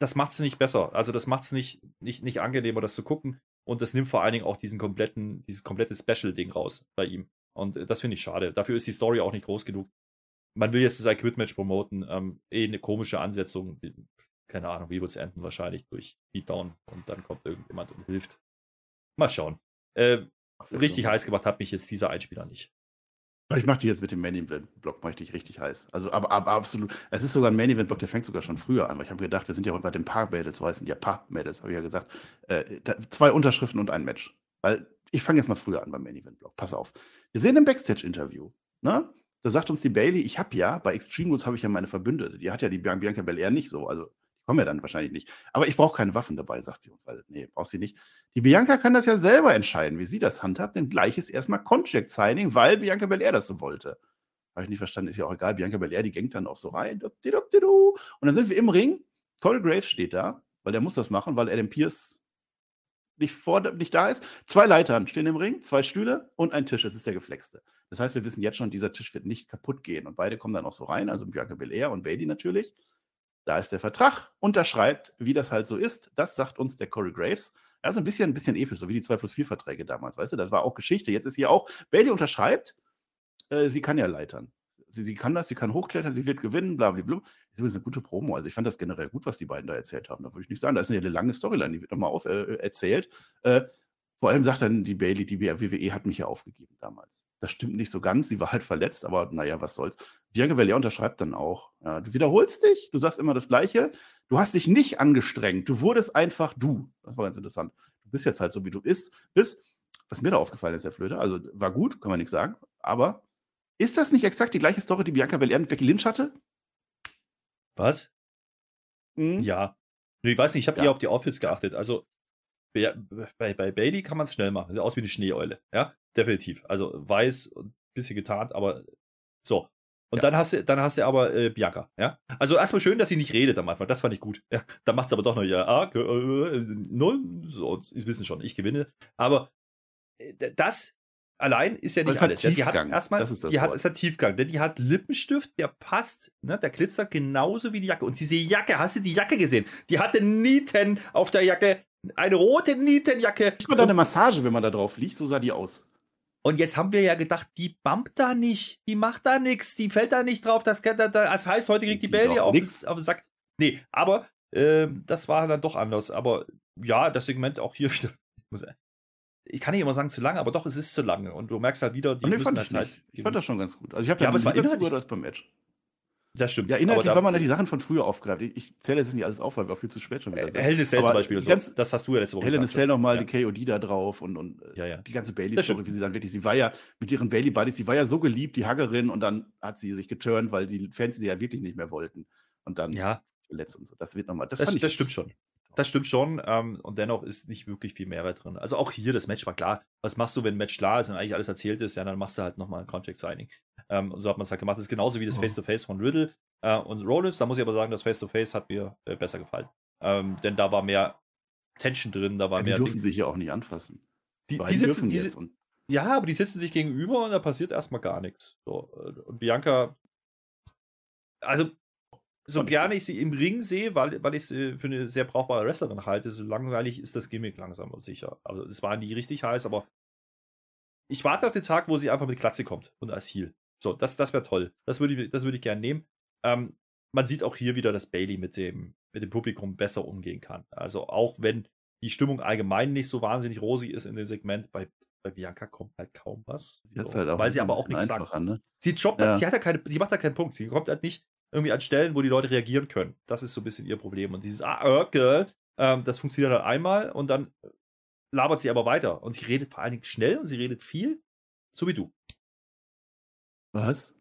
Das macht es nicht besser. Also, das macht es nicht, nicht, nicht angenehmer, das zu gucken. Und das nimmt vor allen Dingen auch diesen kompletten, dieses komplette Special-Ding raus bei ihm. Und äh, das finde ich schade. Dafür ist die Story auch nicht groß genug. Man will jetzt das I-Quit-Match promoten. Ähm, eh eine komische Ansetzung. Keine Ahnung, wie wird es enden? Wahrscheinlich durch Beatdown und dann kommt irgendjemand und hilft. Mal schauen. Äh, richtig heiß gemacht hat mich jetzt dieser Einspieler nicht. Ich mache die jetzt mit dem Main Event Block, mache ich dich richtig heiß. Also, aber, aber absolut. Es ist sogar ein Main Event Block, der fängt sogar schon früher an, weil ich habe gedacht, wir sind ja heute bei den Paar Mädels, so heißen die ja Paar Mädels, habe ich ja gesagt. Äh, da, zwei Unterschriften und ein Match. Weil ich fange jetzt mal früher an beim Main Event Block. Pass auf. Wir sehen im Backstage-Interview, ne? Da sagt uns die Bailey, ich habe ja, bei Extreme Rules habe ich ja meine Verbündete. Die hat ja die Bianca Belair nicht so. Also kommen wir dann wahrscheinlich nicht. Aber ich brauche keine Waffen dabei, sagt sie uns, weil, nee, brauchst sie nicht. Die Bianca kann das ja selber entscheiden, wie sie das handhabt, denn gleich ist erstmal Contract Signing, weil Bianca Belair das so wollte. Habe ich nicht verstanden, ist ja auch egal. Bianca Belair, die gängt dann auch so rein. Und dann sind wir im Ring. Corey Graves steht da, weil der muss das machen, weil Adam Pierce nicht, vor, nicht da ist. Zwei Leitern stehen im Ring, zwei Stühle und ein Tisch. Das ist der geflexte. Das heißt, wir wissen jetzt schon, dieser Tisch wird nicht kaputt gehen. Und beide kommen dann auch so rein, also Bianca Belair und Bailey natürlich. Da ist der Vertrag, unterschreibt, wie das halt so ist. Das sagt uns der Corey Graves. Ja, so ein bisschen, ein bisschen episch, so wie die 2 plus 4 Verträge damals, weißt du? Das war auch Geschichte. Jetzt ist hier auch, Bailey unterschreibt, äh, sie kann ja leitern. Sie, sie kann das, sie kann hochklettern, sie wird gewinnen, bla bla bla. Das ist übrigens eine gute Promo. Also ich fand das generell gut, was die beiden da erzählt haben. Da würde ich nicht sagen. Da ist eine lange Storyline, die wird nochmal auf, äh, erzählt. Äh, vor allem sagt dann die Bailey, die WWE hat mich ja aufgegeben damals. Das stimmt nicht so ganz. Sie war halt verletzt, aber naja, was soll's. Bianca Belair unterschreibt dann auch. Ja, du wiederholst dich, du sagst immer das Gleiche. Du hast dich nicht angestrengt. Du wurdest einfach du. Das war ganz interessant. Du bist jetzt halt so, wie du bist. bist. Was mir da aufgefallen ist, Herr Flöter, also war gut, kann man nichts sagen. Aber ist das nicht exakt die gleiche Story, die Bianca Belair mit Becky Lynch hatte? Was? Hm? Ja. Ich weiß nicht, ich habe Ja. eher auf die Outfits geachtet. Also bei, bei, bei Bailey kann man es schnell machen. Sieht aus wie eine Schneeeule. Ja, definitiv. Also weiß und ein bisschen getarnt, aber so. Und Ja. dann hast du, dann hast du aber äh, Bianca, ja. Also erstmal schön, dass sie nicht redet am Anfang. Das fand ich gut. Ja, dann macht es aber doch noch ja, ah, äh, äh, null. So, Sie wissen schon, ich gewinne. Aber äh, das allein ist ja nicht es hat alles. Ja, die hat erstmal, Das ist das die hat, es hat Tiefgang, denn die hat Lippenstift, der passt, ne, der glitzert genauso wie die Jacke. Und diese Jacke, hast du die Jacke gesehen? Die hatte Nieten auf der Jacke, eine rote Nietenjacke. Nicht mal da eine Massage, wenn man da drauf liegt, so sah die aus. Und jetzt haben wir ja gedacht, die bumpt da nicht, die macht da nichts, die fällt da nicht drauf. Das, das heißt, heute kriegt die Die Bailey doch auf, nix. auf den Sack. Nee, aber ähm, das war dann doch anders. Aber ja, das Segment auch hier wieder. Ich kann nicht immer sagen zu lange, aber doch, es ist zu lange. Und du merkst halt wieder, die nee, müssen halt ich, Zeit. ich fand das schon ganz gut. Also ich habe Ja, aber es war inhaltlich- zugehört als beim Match. Das stimmt. Ja, inhaltlich, wenn man da die Sachen von früher aufgreift. Ich, ich zähle jetzt nicht alles auf, weil wir auch viel zu spät schon wieder sind. Hell in Cell zum Beispiel. So. Das hast du ja letzte Woche Hell in. Cell nochmal Ja. die KOD da drauf und, und Ja, ja. die ganze Bailey-Story, wie sie dann wirklich, sie war ja mit ihren Bailey-Buddies, sie war ja so geliebt, die Haggerin, und dann hat sie sich geturnt, weil die Fans sie ja wirklich nicht mehr wollten. Und dann Ja, verletzt und so. Das wird nochmal, das, das, das stimmt schon. Das stimmt schon. Ähm, und dennoch ist nicht wirklich viel Mehrwert drin. Also auch hier, das Match war klar. Was machst du, wenn ein Match klar ist und eigentlich alles erzählt ist? Ja, dann machst du halt nochmal ein Contract-Signing. Ähm, und so hat man es halt gemacht. Das ist genauso wie das. Face-to-Face von Riddle äh, und Rollins. Da muss ich aber sagen, das Face-to-Face hat mir äh, besser gefallen. Ähm, denn da war mehr Tension drin, da war Ja, die mehr. durften Ding- sich ja auch nicht anfassen. die, die sitzen, dürfen die, jetzt und ja, aber die sitzen sich gegenüber und da passiert erstmal gar nichts. So, äh, und Bianca, also so gerne ich sie im Ring sehe, weil, weil ich sie für eine sehr brauchbare Wrestlerin halte, so langweilig ist das Gimmick langsam und sicher. Also es war nie richtig heiß, aber ich warte auf den Tag, wo sie einfach mit Klatze kommt und als Heel. So, das, das wäre toll. Das würde ich, das würde ich gerne nehmen. Ähm, man sieht auch hier wieder, dass Bailey mit dem, mit dem Publikum besser umgehen kann. Also auch wenn die Stimmung allgemein nicht so wahnsinnig rosig ist in dem Segment, bei, bei Bianca kommt halt kaum was. halt weil sie aber auch nichts sagt. Ne? Sie droppt Ja. halt, sie hat ja keine, die macht da keinen Punkt. Sie kommt halt nicht irgendwie an Stellen, wo die Leute reagieren können. Das ist so ein bisschen ihr Problem. Und dieses, ah, okay, ähm, das funktioniert halt einmal und dann labert sie aber weiter. Und sie redet vor allen Dingen schnell und sie redet viel, so wie du. Was?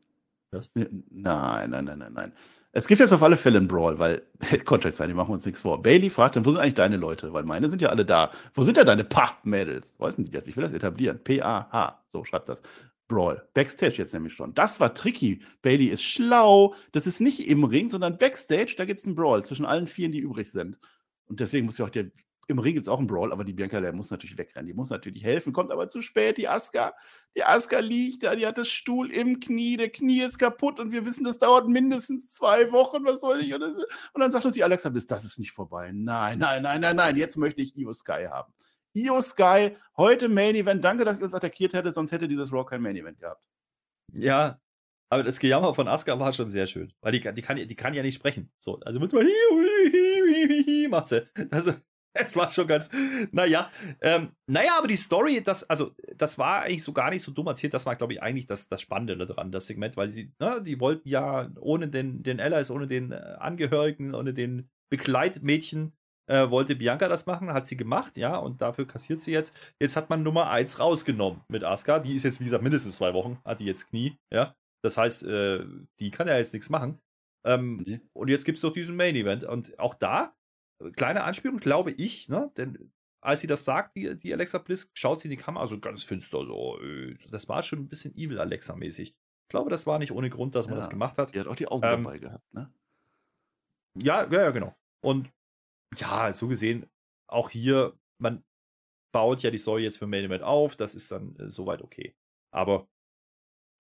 Was? Nein, nein, nein, nein, nein. Es gibt jetzt auf alle Fälle einen Brawl, weil Contract sein, die machen wir uns nichts vor. Bailey fragt dann, wo sind eigentlich deine Leute? Weil meine sind ja alle da. Wo sind denn deine Pa-Mädels? Weißen die das? Ich will das etablieren. P-A-H. So schreibt das. Brawl. Backstage jetzt nämlich schon. Das war tricky. Bailey ist schlau. Das ist nicht im Ring, sondern Backstage. Da gibt es einen Brawl zwischen allen Vieren, die übrig sind. Und deswegen muss ja auch der. Im Ring gibt es auch einen Brawl, aber die Bianca, der muss natürlich wegrennen. Die muss natürlich helfen, kommt aber zu spät. Die Aska, die Aska liegt da, die hat das Stuhl im Knie, der Knie ist kaputt und wir wissen, das dauert mindestens zwei Wochen. Was soll ich? Und, dann sagt uns die Alexa das ist nicht vorbei. Nein, nein, nein, nein, nein, jetzt möchte ich Io Sky haben. Io Sky, heute Main Event. Danke, dass ihr uns attackiert hättet, sonst hätte dieses Raw kein Main Event gehabt. Ja, aber das Gejammer von Asuka war schon sehr schön. Weil die, die, kann, die kann ja nicht sprechen. So, also mit so macht sie. Also, es war schon ganz, naja. Ähm, naja, aber die Story, das, also, das war eigentlich so gar nicht so dumm erzählt. Das war, glaube ich, eigentlich das, das Spannende daran, das Segment, weil sie, ne, die wollten ja ohne den, den Allies, ohne den äh, Angehörigen, ohne den Begleitmädchen, äh, wollte Bianca das machen, hat sie gemacht, ja, und dafür kassiert sie jetzt. Jetzt hat man Nummer 1 rausgenommen mit Asuka. Die ist jetzt, wie gesagt, mindestens zwei Wochen, hat die jetzt Knie, ja. Das heißt, äh, die kann ja jetzt nichts machen. Ähm, Nee. und jetzt gibt es doch diesen Main Event. Und auch da, äh, kleine Anspielung, glaube ich, ne? Denn als sie das sagt, die, die Alexa Bliss, schaut sie in die Kamera so ganz finster, so. Äh, das war schon ein bisschen Evil Alexa-mäßig. Ich glaube, das war nicht ohne Grund, dass man Ja. das gemacht hat. Die hat auch die Augen Ähm, dabei gehabt, ne? Ja, ja, ja, genau. Und ja, so gesehen, auch hier, man baut ja die Story jetzt für Main Event auf, das ist dann äh, soweit okay. Aber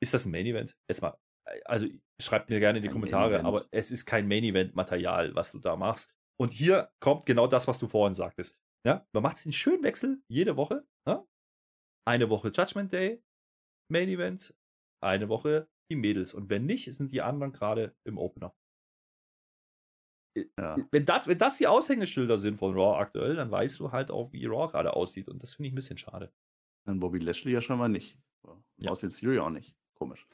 ist das ein Main Event? Jetzt mal, äh, also schreibt mir Es gerne in die Kommentare, aber es ist kein Main Event Material, was du da machst. Und hier kommt genau das, was du vorhin sagtest. Ja, man macht einen schönen Wechsel jede Woche. Ne? Eine Woche Judgment Day, Main Event, eine Woche die Mädels. Und wenn nicht, sind die anderen gerade im Opener. Ja. Wenn das, wenn das die Aushängeschilder sind von Raw aktuell, dann weißt du halt auch, wie Raw gerade aussieht. Und das finde ich ein bisschen schade. Dann Bobby Lashley ja schon mal nicht. Ja. Aus den Theory auch nicht. Komisch.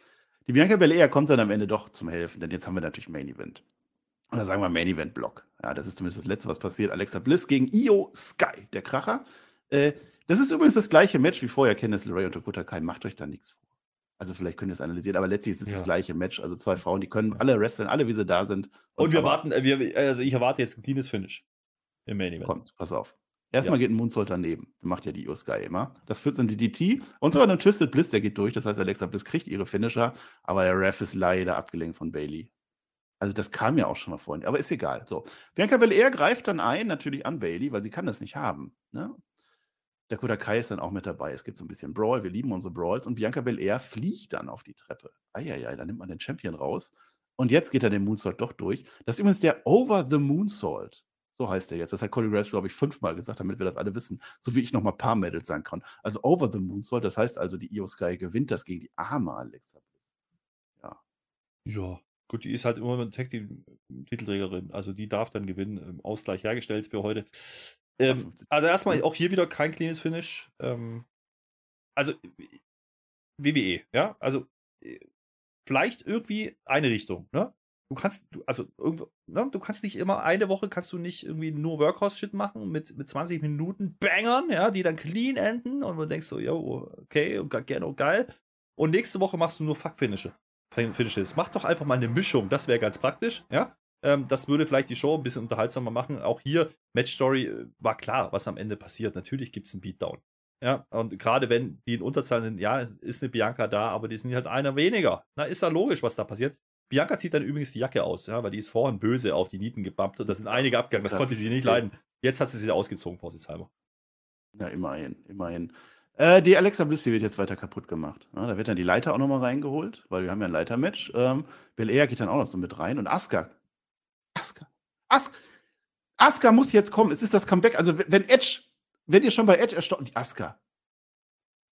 Die Bianca Belair kommt dann am Ende doch zum Helfen, denn jetzt haben wir natürlich Main Event. Und dann sagen wir Main Event Block. Ja, das ist zumindest das Letzte, was passiert. Alexa Bliss gegen Io Sky, der Kracher. Äh, das ist übrigens das gleiche Match wie vorher. Candice LeRae und Dakota Kai. Macht euch da nichts vor. Also vielleicht könnt ihr es analysieren, aber letztlich ist es Ja. das gleiche Match. Also zwei Frauen, die können alle wresteln, alle wie sie da sind. Und wir aber warten, äh, wir, also ich erwarte jetzt ein cleanes Finish im Main Event. Kommt, pass auf. Erstmal Ja. geht ein Moonsault daneben. Das macht ja die Sky immer. Das führt in die DT. Und sogar ein Twisted Bliss, der geht durch. Das heißt, Alexa Bliss kriegt ihre Finisher. Aber der Ref ist leider abgelenkt von Bailey. Also das kam ja auch schon mal vorhin. Aber ist egal. So. Bianca Belair greift dann ein, natürlich an Bailey, weil sie kann das nicht haben. Ne? Dakota Kai ist dann auch mit dabei. Es gibt so ein bisschen Brawl. Wir lieben unsere Brawls. Und Bianca Belair fliegt dann auf die Treppe. Eieiei, da nimmt man den Champion raus. Und jetzt geht er den Moonsault doch durch. Das ist übrigens der Over the Moonsault. So heißt er jetzt. Das hat Cody Graves, glaube ich, fünfmal gesagt, damit wir das alle wissen. So wie ich noch mal ein paar Medals sagen kann. Also Over the Moonsault, das heißt also, die Io Sky gewinnt das gegen die arme Alexa Bliss. Ja. Ja, gut, die ist halt immer Tag Team Titelträgerin. Also die darf dann gewinnen. Ähm, Ausgleich hergestellt für heute. Ähm, 50. also erstmal auch hier wieder kein cleanes Finish. Ähm, also WWE, ja, also äh, vielleicht irgendwie eine Richtung, ne? Du kannst, du, also irgendwo, ne? du kannst nicht immer eine Woche kannst du nicht irgendwie nur Workhorse-Shit machen mit, mit 20 Minuten Bangern, ja, die dann clean enden und du denkst so, yo, okay, gerne und geil. Und nächste Woche machst du nur Fuck-Finishes. Finishes. Mach doch einfach mal eine Mischung, das wäre ganz praktisch, ja. Ähm, das würde vielleicht die Show ein bisschen unterhaltsamer machen. Auch hier, Match-Story äh, war klar, was am Ende passiert. Natürlich gibt es einen Beatdown. Ja, und gerade wenn die in Unterzahl sind, ja, ist eine Bianca da, aber die sind halt einer weniger. Na, ist ja logisch, was da passiert. Bianca zieht dann übrigens die Jacke aus, ja, weil die ist vorhin böse auf die Nieten gebumpt und da sind einige abgegangen. Das Ja, konnte sie nicht leiden. Jetzt hat sie sie ausgezogen, vorsichtshalber. Ja, immerhin, immerhin. Äh, die Alexa Bliss, die wird jetzt weiter kaputt gemacht. Ja, da wird dann die Leiter auch nochmal reingeholt, weil wir haben ja ein Leitermatch. Ähm, Belair geht dann auch noch so mit rein und Asuka. Asuka. As Asuka muss jetzt kommen. Es ist das Comeback. Also, wenn- Edge, wenn ihr schon bei Edge erstaunt, die Asuka,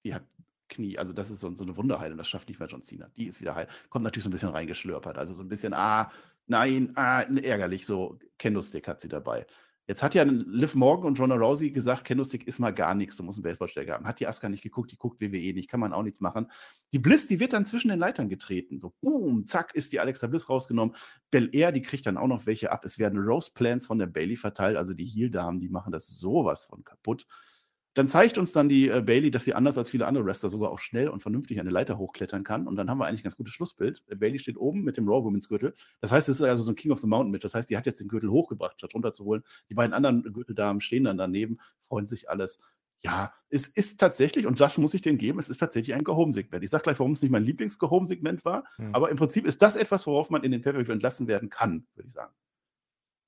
die hat Knie, also das ist so, so eine Wunderheilung, das schafft nicht mehr John Cena. Die ist wieder heil. Kommt natürlich so ein bisschen reingeschlürpert. Also so ein bisschen, ah, nein, ah, ärgerlich. So, Kendo-Stick hat sie dabei. Jetzt hat ja Liv Morgan und Ronda Rousey gesagt, Kendo-Stick ist mal gar nichts, du musst einen Baseballschläger haben. Hat die Asuka nicht geguckt, die guckt WWE nicht, kann man auch nichts machen. Die Bliss, die wird dann zwischen den Leitern getreten. So, boom, zack, ist die Alexa Bliss rausgenommen. Bel Air, die kriegt dann auch noch welche ab. Es werden Roast Plans von der Bailey verteilt, also die Heel-Damen, die machen das sowas von kaputt. Dann zeigt uns dann die äh, Bailey, dass sie anders als viele andere Wrestler sogar auch schnell und vernünftig eine Leiter hochklettern kann. Und dann haben wir eigentlich ein ganz gutes Schlussbild. Äh, Bailey steht oben mit dem Raw Women's Gürtel. Das heißt, es ist also so ein King of the Mountain mit. Das heißt, die hat jetzt den Gürtel hochgebracht, statt runterzuholen. Die beiden anderen Gürteldamen stehen dann daneben, freuen sich alles. Ja, es ist tatsächlich, und das muss ich denen geben, es ist tatsächlich ein Gehome-Segment. Ich sage gleich, warum es nicht mein Lieblings-Gehome-Segment war, Hm. aber im Prinzip ist das etwas, worauf man in den Pay-Per-View entlassen werden kann, würde ich sagen.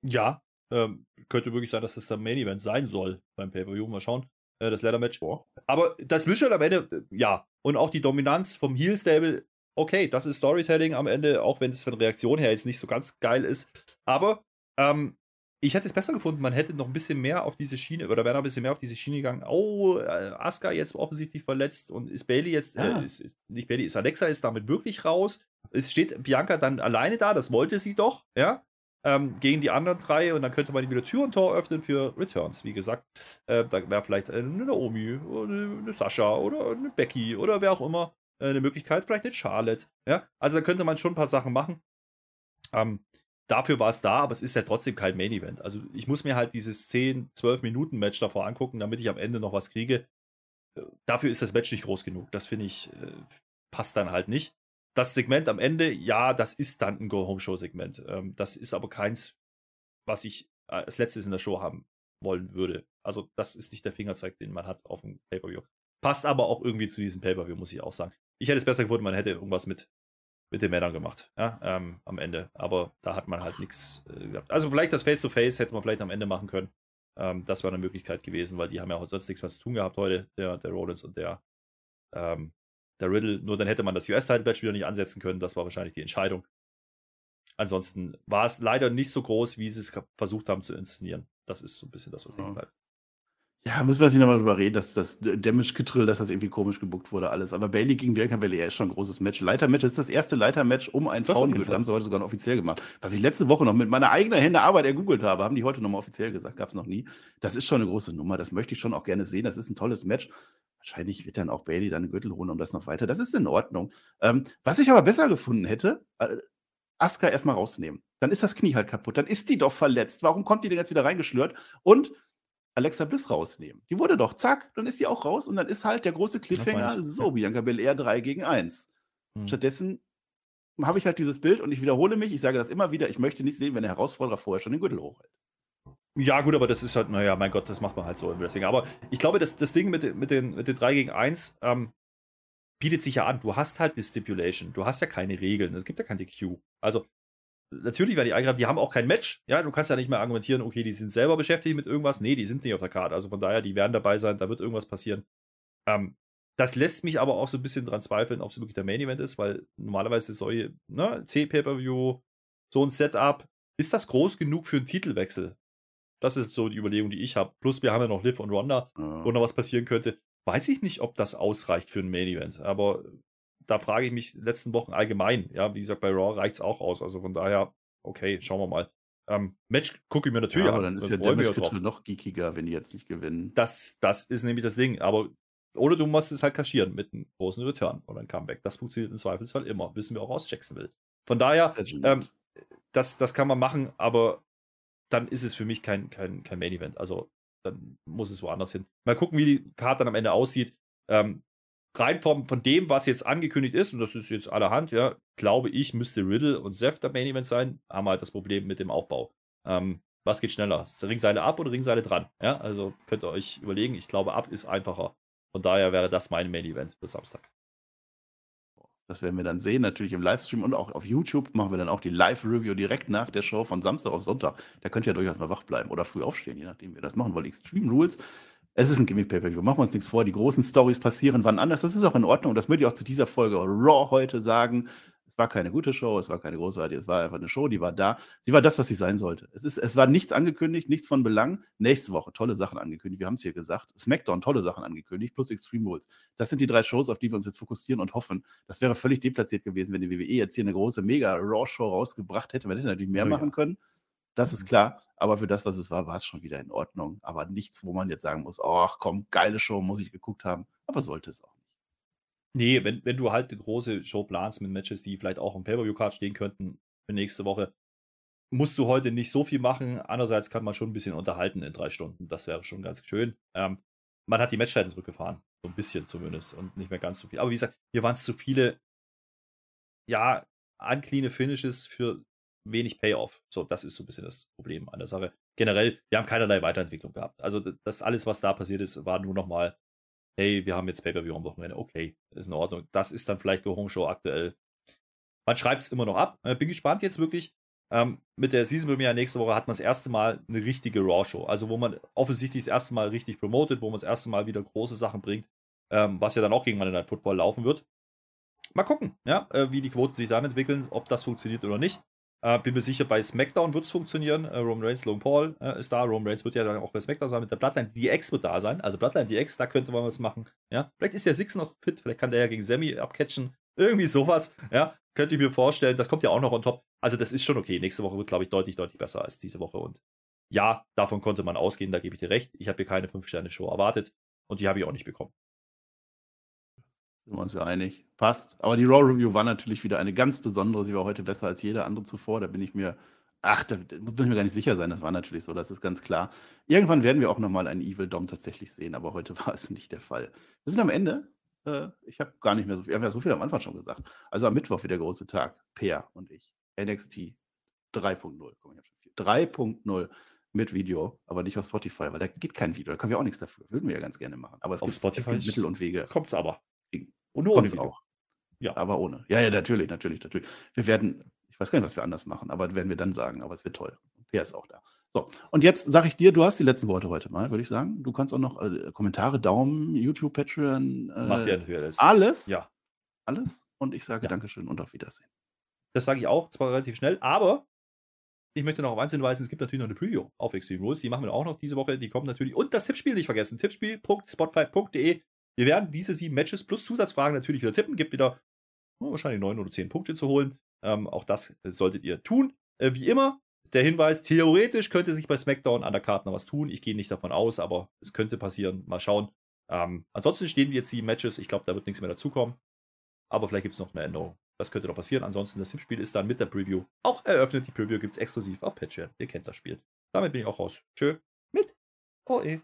Ja, ähm, könnte wirklich sein, dass das der Main Event sein soll beim Pay-Per-View. Mal schauen. Äh, das Leather-Match. Aber das Visual am Ende, äh, ja. Und auch die Dominanz vom Heel-Stable, okay, das ist Storytelling am Ende, auch wenn es von Reaktion her jetzt nicht so ganz geil ist. Aber ähm, ich hätte es besser gefunden, man hätte noch ein bisschen mehr auf diese Schiene, oder wäre noch ein bisschen mehr auf diese Schiene gegangen. Oh, äh, Asuka jetzt offensichtlich verletzt und ist Bailey jetzt, Ja. äh, ist, ist, nicht Bailey, ist Alexa ist damit wirklich raus. Es steht Bianca dann alleine da, das wollte sie doch, ja ähm, gegen die anderen drei und dann könnte man wieder Tür und Tor öffnen für Returns, wie gesagt. Äh, da wäre vielleicht eine Naomi oder eine Sascha oder eine Becky oder wer auch immer äh, eine Möglichkeit, vielleicht eine Charlotte. Ja, also da könnte man schon ein paar Sachen machen. Ähm, dafür war es da, aber es ist ja trotzdem kein Main Event. Also ich muss mir halt dieses 10, 12 Minuten Match davor angucken, damit ich am Ende noch was kriege. Äh, Dafür ist das Match nicht groß genug. Das finde ich, äh, passt dann halt nicht das Segment am Ende, ja, das ist dann ein Go-Home-Show-Segment. Ähm, das ist aber keins, was ich äh, als letztes in der Show haben wollen würde. Also, das ist nicht der Fingerzeig, den man hat auf dem Pay-Per-View. Passt aber auch irgendwie zu diesem Pay-Per-View, muss ich auch sagen. Ich hätte es besser gefunden, man hätte irgendwas mit, mit den Männern gemacht, ja, ähm, am Ende. Aber da hat man halt nichts äh, gehabt. Also, vielleicht das Face-to-Face hätte man vielleicht am Ende machen können. Ähm, das wäre eine Möglichkeit gewesen, weil die haben ja sonst nichts mehr zu tun gehabt heute, der, der Rollins und der, ähm, der Riddle. Nur dann hätte man das US-Title-Match wieder nicht ansetzen können. Das war wahrscheinlich die Entscheidung. Ansonsten war es leider nicht so groß, wie sie es versucht haben zu inszenieren. Das ist so ein bisschen das, was hängen bleibt. Ja, müssen wir nicht nochmal drüber reden, dass das Damage-Getrill, dass das irgendwie komisch gebuckt wurde, alles. Aber Bailey gegen Bianca Belair ist schon ein großes Match. Leitermatch das ist das erste Leitermatch um einen Frauentitel. Haben sie heute sogar noch offiziell gemacht. Was ich letzte Woche noch mit meiner eigenen Hände Arbeit ergoogelt habe, haben die heute nochmal offiziell gesagt. Gab es noch nie. Das ist schon eine große Nummer. Das möchte ich schon auch gerne sehen. Das ist ein tolles Match. Wahrscheinlich wird dann auch Bailey dann Gürtel holen und das noch weiter. Das ist in Ordnung. Ähm, was ich aber besser gefunden hätte, äh, Asuka erstmal rausnehmen. Dann ist das Knie halt kaputt. Dann ist die doch verletzt. Warum kommt die denn jetzt wieder reingeschlürt? Und Alexa Bliss rausnehmen. Die wurde doch, zack, dann ist die auch raus und dann ist halt der große Cliffhanger, so, Bianca Belair 3 gegen 1. Hm. Stattdessen habe ich halt dieses Bild und ich wiederhole mich, ich sage das immer wieder, ich möchte nicht sehen, wenn der Herausforderer vorher schon den Gürtel hochhält. Ja, gut, aber das ist halt, naja, mein Gott, das macht man halt so im Wrestling. Aber ich glaube, das, das Ding mit, mit, den, mit den 3 gegen 1 ähm, bietet sich ja an. Du hast halt die Stipulation, du hast ja keine Regeln, es gibt ja keine DQ. Also, natürlich werden die eingreifen, die haben auch kein Match. Ja, du kannst ja nicht mehr argumentieren, okay, die sind selber beschäftigt mit irgendwas. Nee, die sind nicht auf der Karte. Also von daher, die werden dabei sein, da wird irgendwas passieren. Ähm, das lässt mich aber auch so ein bisschen dran zweifeln, ob es wirklich der Main Event ist, weil normalerweise solche, ne, C-Pay-Per-View, so ein Setup, ist das groß genug für einen Titelwechsel? Das ist so die Überlegung, die ich habe. Plus, wir haben ja noch Liv und Ronda, ja. wo noch was passieren könnte. Weiß ich nicht, ob das ausreicht für ein Main Event, aber da frage ich mich letzten Wochen allgemein. Ja, wie gesagt, bei Raw reicht es auch aus. Also von daher, okay, schauen wir mal. Ähm, Match gucke ich mir natürlich ja, aber an. dann ist ja der Match noch geekiger, wenn die jetzt nicht gewinnen. Das, das ist nämlich das Ding. Aber oder du musst es halt kaschieren mit einem großen Return oder einem Comeback. Das funktioniert im Zweifelsfall immer. Wissen wir auch aus Jacksonville. Von daher, ähm, das, das kann man machen, aber dann ist es für mich kein, kein, kein Main Event. Also dann muss es woanders hin. Mal gucken, wie die Karte dann am Ende aussieht. Ähm, rein von, von dem, was jetzt angekündigt ist, und das ist jetzt allerhand, ja, glaube ich, müsste Riddle und Seth der Main Event sein, haben halt das Problem mit dem Aufbau. Ähm, was geht schneller? Ist Ringseile ab oder Ringseile dran? Ja, also könnt ihr euch überlegen. Ich glaube, ab ist einfacher. Von daher wäre das mein Main Event für Samstag. Das werden wir dann sehen, natürlich im Livestream und auch auf YouTube machen wir dann auch die Live-Review direkt nach der Show von Samstag auf Sonntag. Da könnt ihr ja durchaus mal wach bleiben oder früh aufstehen, je nachdem, wie wir das machen wollen. Extreme Rules es ist ein Gimmick-Pay-Per-View. Machen wir uns nichts vor. Die großen Stories passieren wann anders. Das ist auch in Ordnung. Das würde ich auch zu dieser Folge Raw heute sagen. Es war keine gute Show, es war keine großartige, es war einfach eine Show, die war da. Sie war das, was sie sein sollte. Es, ist, es war nichts angekündigt, nichts von Belang. Nächste Woche tolle Sachen angekündigt, wir haben es hier gesagt. SmackDown tolle Sachen angekündigt, plus Extreme Rules. Das sind die drei Shows, auf die wir uns jetzt fokussieren und hoffen. Das wäre völlig deplatziert gewesen, wenn die WWE jetzt hier eine große Mega-Raw-Show rausgebracht hätte. Man hätte natürlich mehr oh, machen ja. können. Das ist mhm. klar. Aber für das, was es war, war es schon wieder in Ordnung. Aber nichts, wo man jetzt sagen muss, ach komm, geile Show, muss ich geguckt haben. Aber sollte es auch nicht. Nee, wenn, wenn du halt eine große Show planst mit Matches, die vielleicht auch im Pay-Per-View-Card stehen könnten für nächste Woche, musst du heute nicht so viel machen. Andererseits kann man schon ein bisschen unterhalten in drei Stunden. Das wäre schon ganz schön. Ähm, man hat die Matchzeiten zurückgefahren. So ein bisschen zumindest. Und nicht mehr ganz so viel. Aber wie gesagt, hier waren es zu viele, ja, uncleane Finishes für wenig Payoff. So, das ist so ein bisschen das Problem an der Sache. Generell, wir haben keinerlei Weiterentwicklung gehabt. Also, das alles, was da passiert ist, war nur nochmal, hey, wir haben jetzt Pay-Per-View am Wochenende. Okay, ist in Ordnung. Das ist dann vielleicht Go Home Show aktuell. Man schreibt es immer noch ab. Äh, bin gespannt jetzt wirklich. Ähm, mit der Season Premiere nächste Woche hat man das erste Mal eine richtige Raw-Show. Also, wo man offensichtlich das erste Mal richtig promotet, wo man das erste Mal wieder große Sachen bringt, ähm, was ja dann auch gegen Monday Night Football laufen wird. Mal gucken, ja, äh, wie die Quoten sich dann entwickeln, ob das funktioniert oder nicht. Äh, bin mir sicher, bei SmackDown wird es funktionieren. Äh, Roman Reigns, Logan Paul äh, ist da. Roman Reigns wird ja dann auch bei SmackDown sein. Mit der Bloodline DX wird da sein. Also Bloodline DX, da könnte man was machen. Ja, vielleicht ist ja Six noch fit. Vielleicht kann der ja gegen Sammy abcatchen. Irgendwie sowas. Ja, könnte ich mir vorstellen. Das kommt ja auch noch on top. Also das ist schon okay. Nächste Woche wird, glaube ich, deutlich, deutlich besser als diese Woche. Und ja, davon konnte man ausgehen. Da gebe ich dir recht. Ich habe hier keine 5-Sterne-Show erwartet. Und die habe ich auch nicht bekommen. Sind wir uns ja einig. Passt. Aber die Raw Review war natürlich wieder eine ganz besondere. Sie war heute besser als jede andere zuvor. Da bin ich mir, ach, da, da muss ich mir gar nicht sicher sein. Das war natürlich so, das ist ganz klar. Irgendwann werden wir auch nochmal einen Evil Dom tatsächlich sehen, aber heute war es nicht der Fall. Wir sind am Ende. Äh, ich habe gar nicht mehr so viel, ich habe ja so viel am Anfang schon gesagt. Also am Mittwoch wieder der große Tag. Peer und ich. NXT 3.0. 3.0 mit Video, aber nicht auf Spotify, weil da geht kein Video. Da können wir auch nichts dafür. Würden wir ja ganz gerne machen. Aber es auf gibt, Spotify es gibt Mittel und Wege. Kommt es aber. Und uns auch. Ja. Aber ohne. Ja, ja, natürlich, natürlich, natürlich. Wir werden, ich weiß gar nicht, was wir anders machen, aber werden wir dann sagen, aber es wird toll. Per ist auch da. So, und jetzt sage ich dir, du hast die letzten Worte heute mal, würde ich sagen. Du kannst auch noch äh, Kommentare, Daumen, YouTube, Patreon. Äh, Macht ihr natürlich alles. Alles? Ja. alles. Und ich sage Ja. Dankeschön und auf Wiedersehen. Das sage ich auch, zwar relativ schnell, aber ich möchte noch auf eins hinweisen, es gibt natürlich noch eine Preview auf Extreme Rules. Die machen wir auch noch diese Woche. Die kommt natürlich. Und das Tippspiel nicht vergessen. Tippspiel.spotfight.de. Wir werden diese sieben Matches plus Zusatzfragen natürlich wieder tippen. Gibt wieder oh, wahrscheinlich neun oder zehn Punkte zu holen. Ähm, auch das solltet ihr tun. Äh, wie immer, der Hinweis, theoretisch könnte sich bei SmackDown an der Karte noch was tun. Ich gehe nicht davon aus, aber es könnte passieren. Mal schauen. Ähm, ansonsten stehen wir jetzt sieben Matches. Ich glaube, da wird nichts mehr dazukommen. Aber vielleicht gibt es noch eine Änderung. Das könnte doch passieren. Ansonsten, das Tippspiel ist dann mit der Preview auch eröffnet. Die Preview gibt es exklusiv auf Patreon. Ihr kennt das Spiel. Damit bin ich auch raus. Tschö. Mit OE.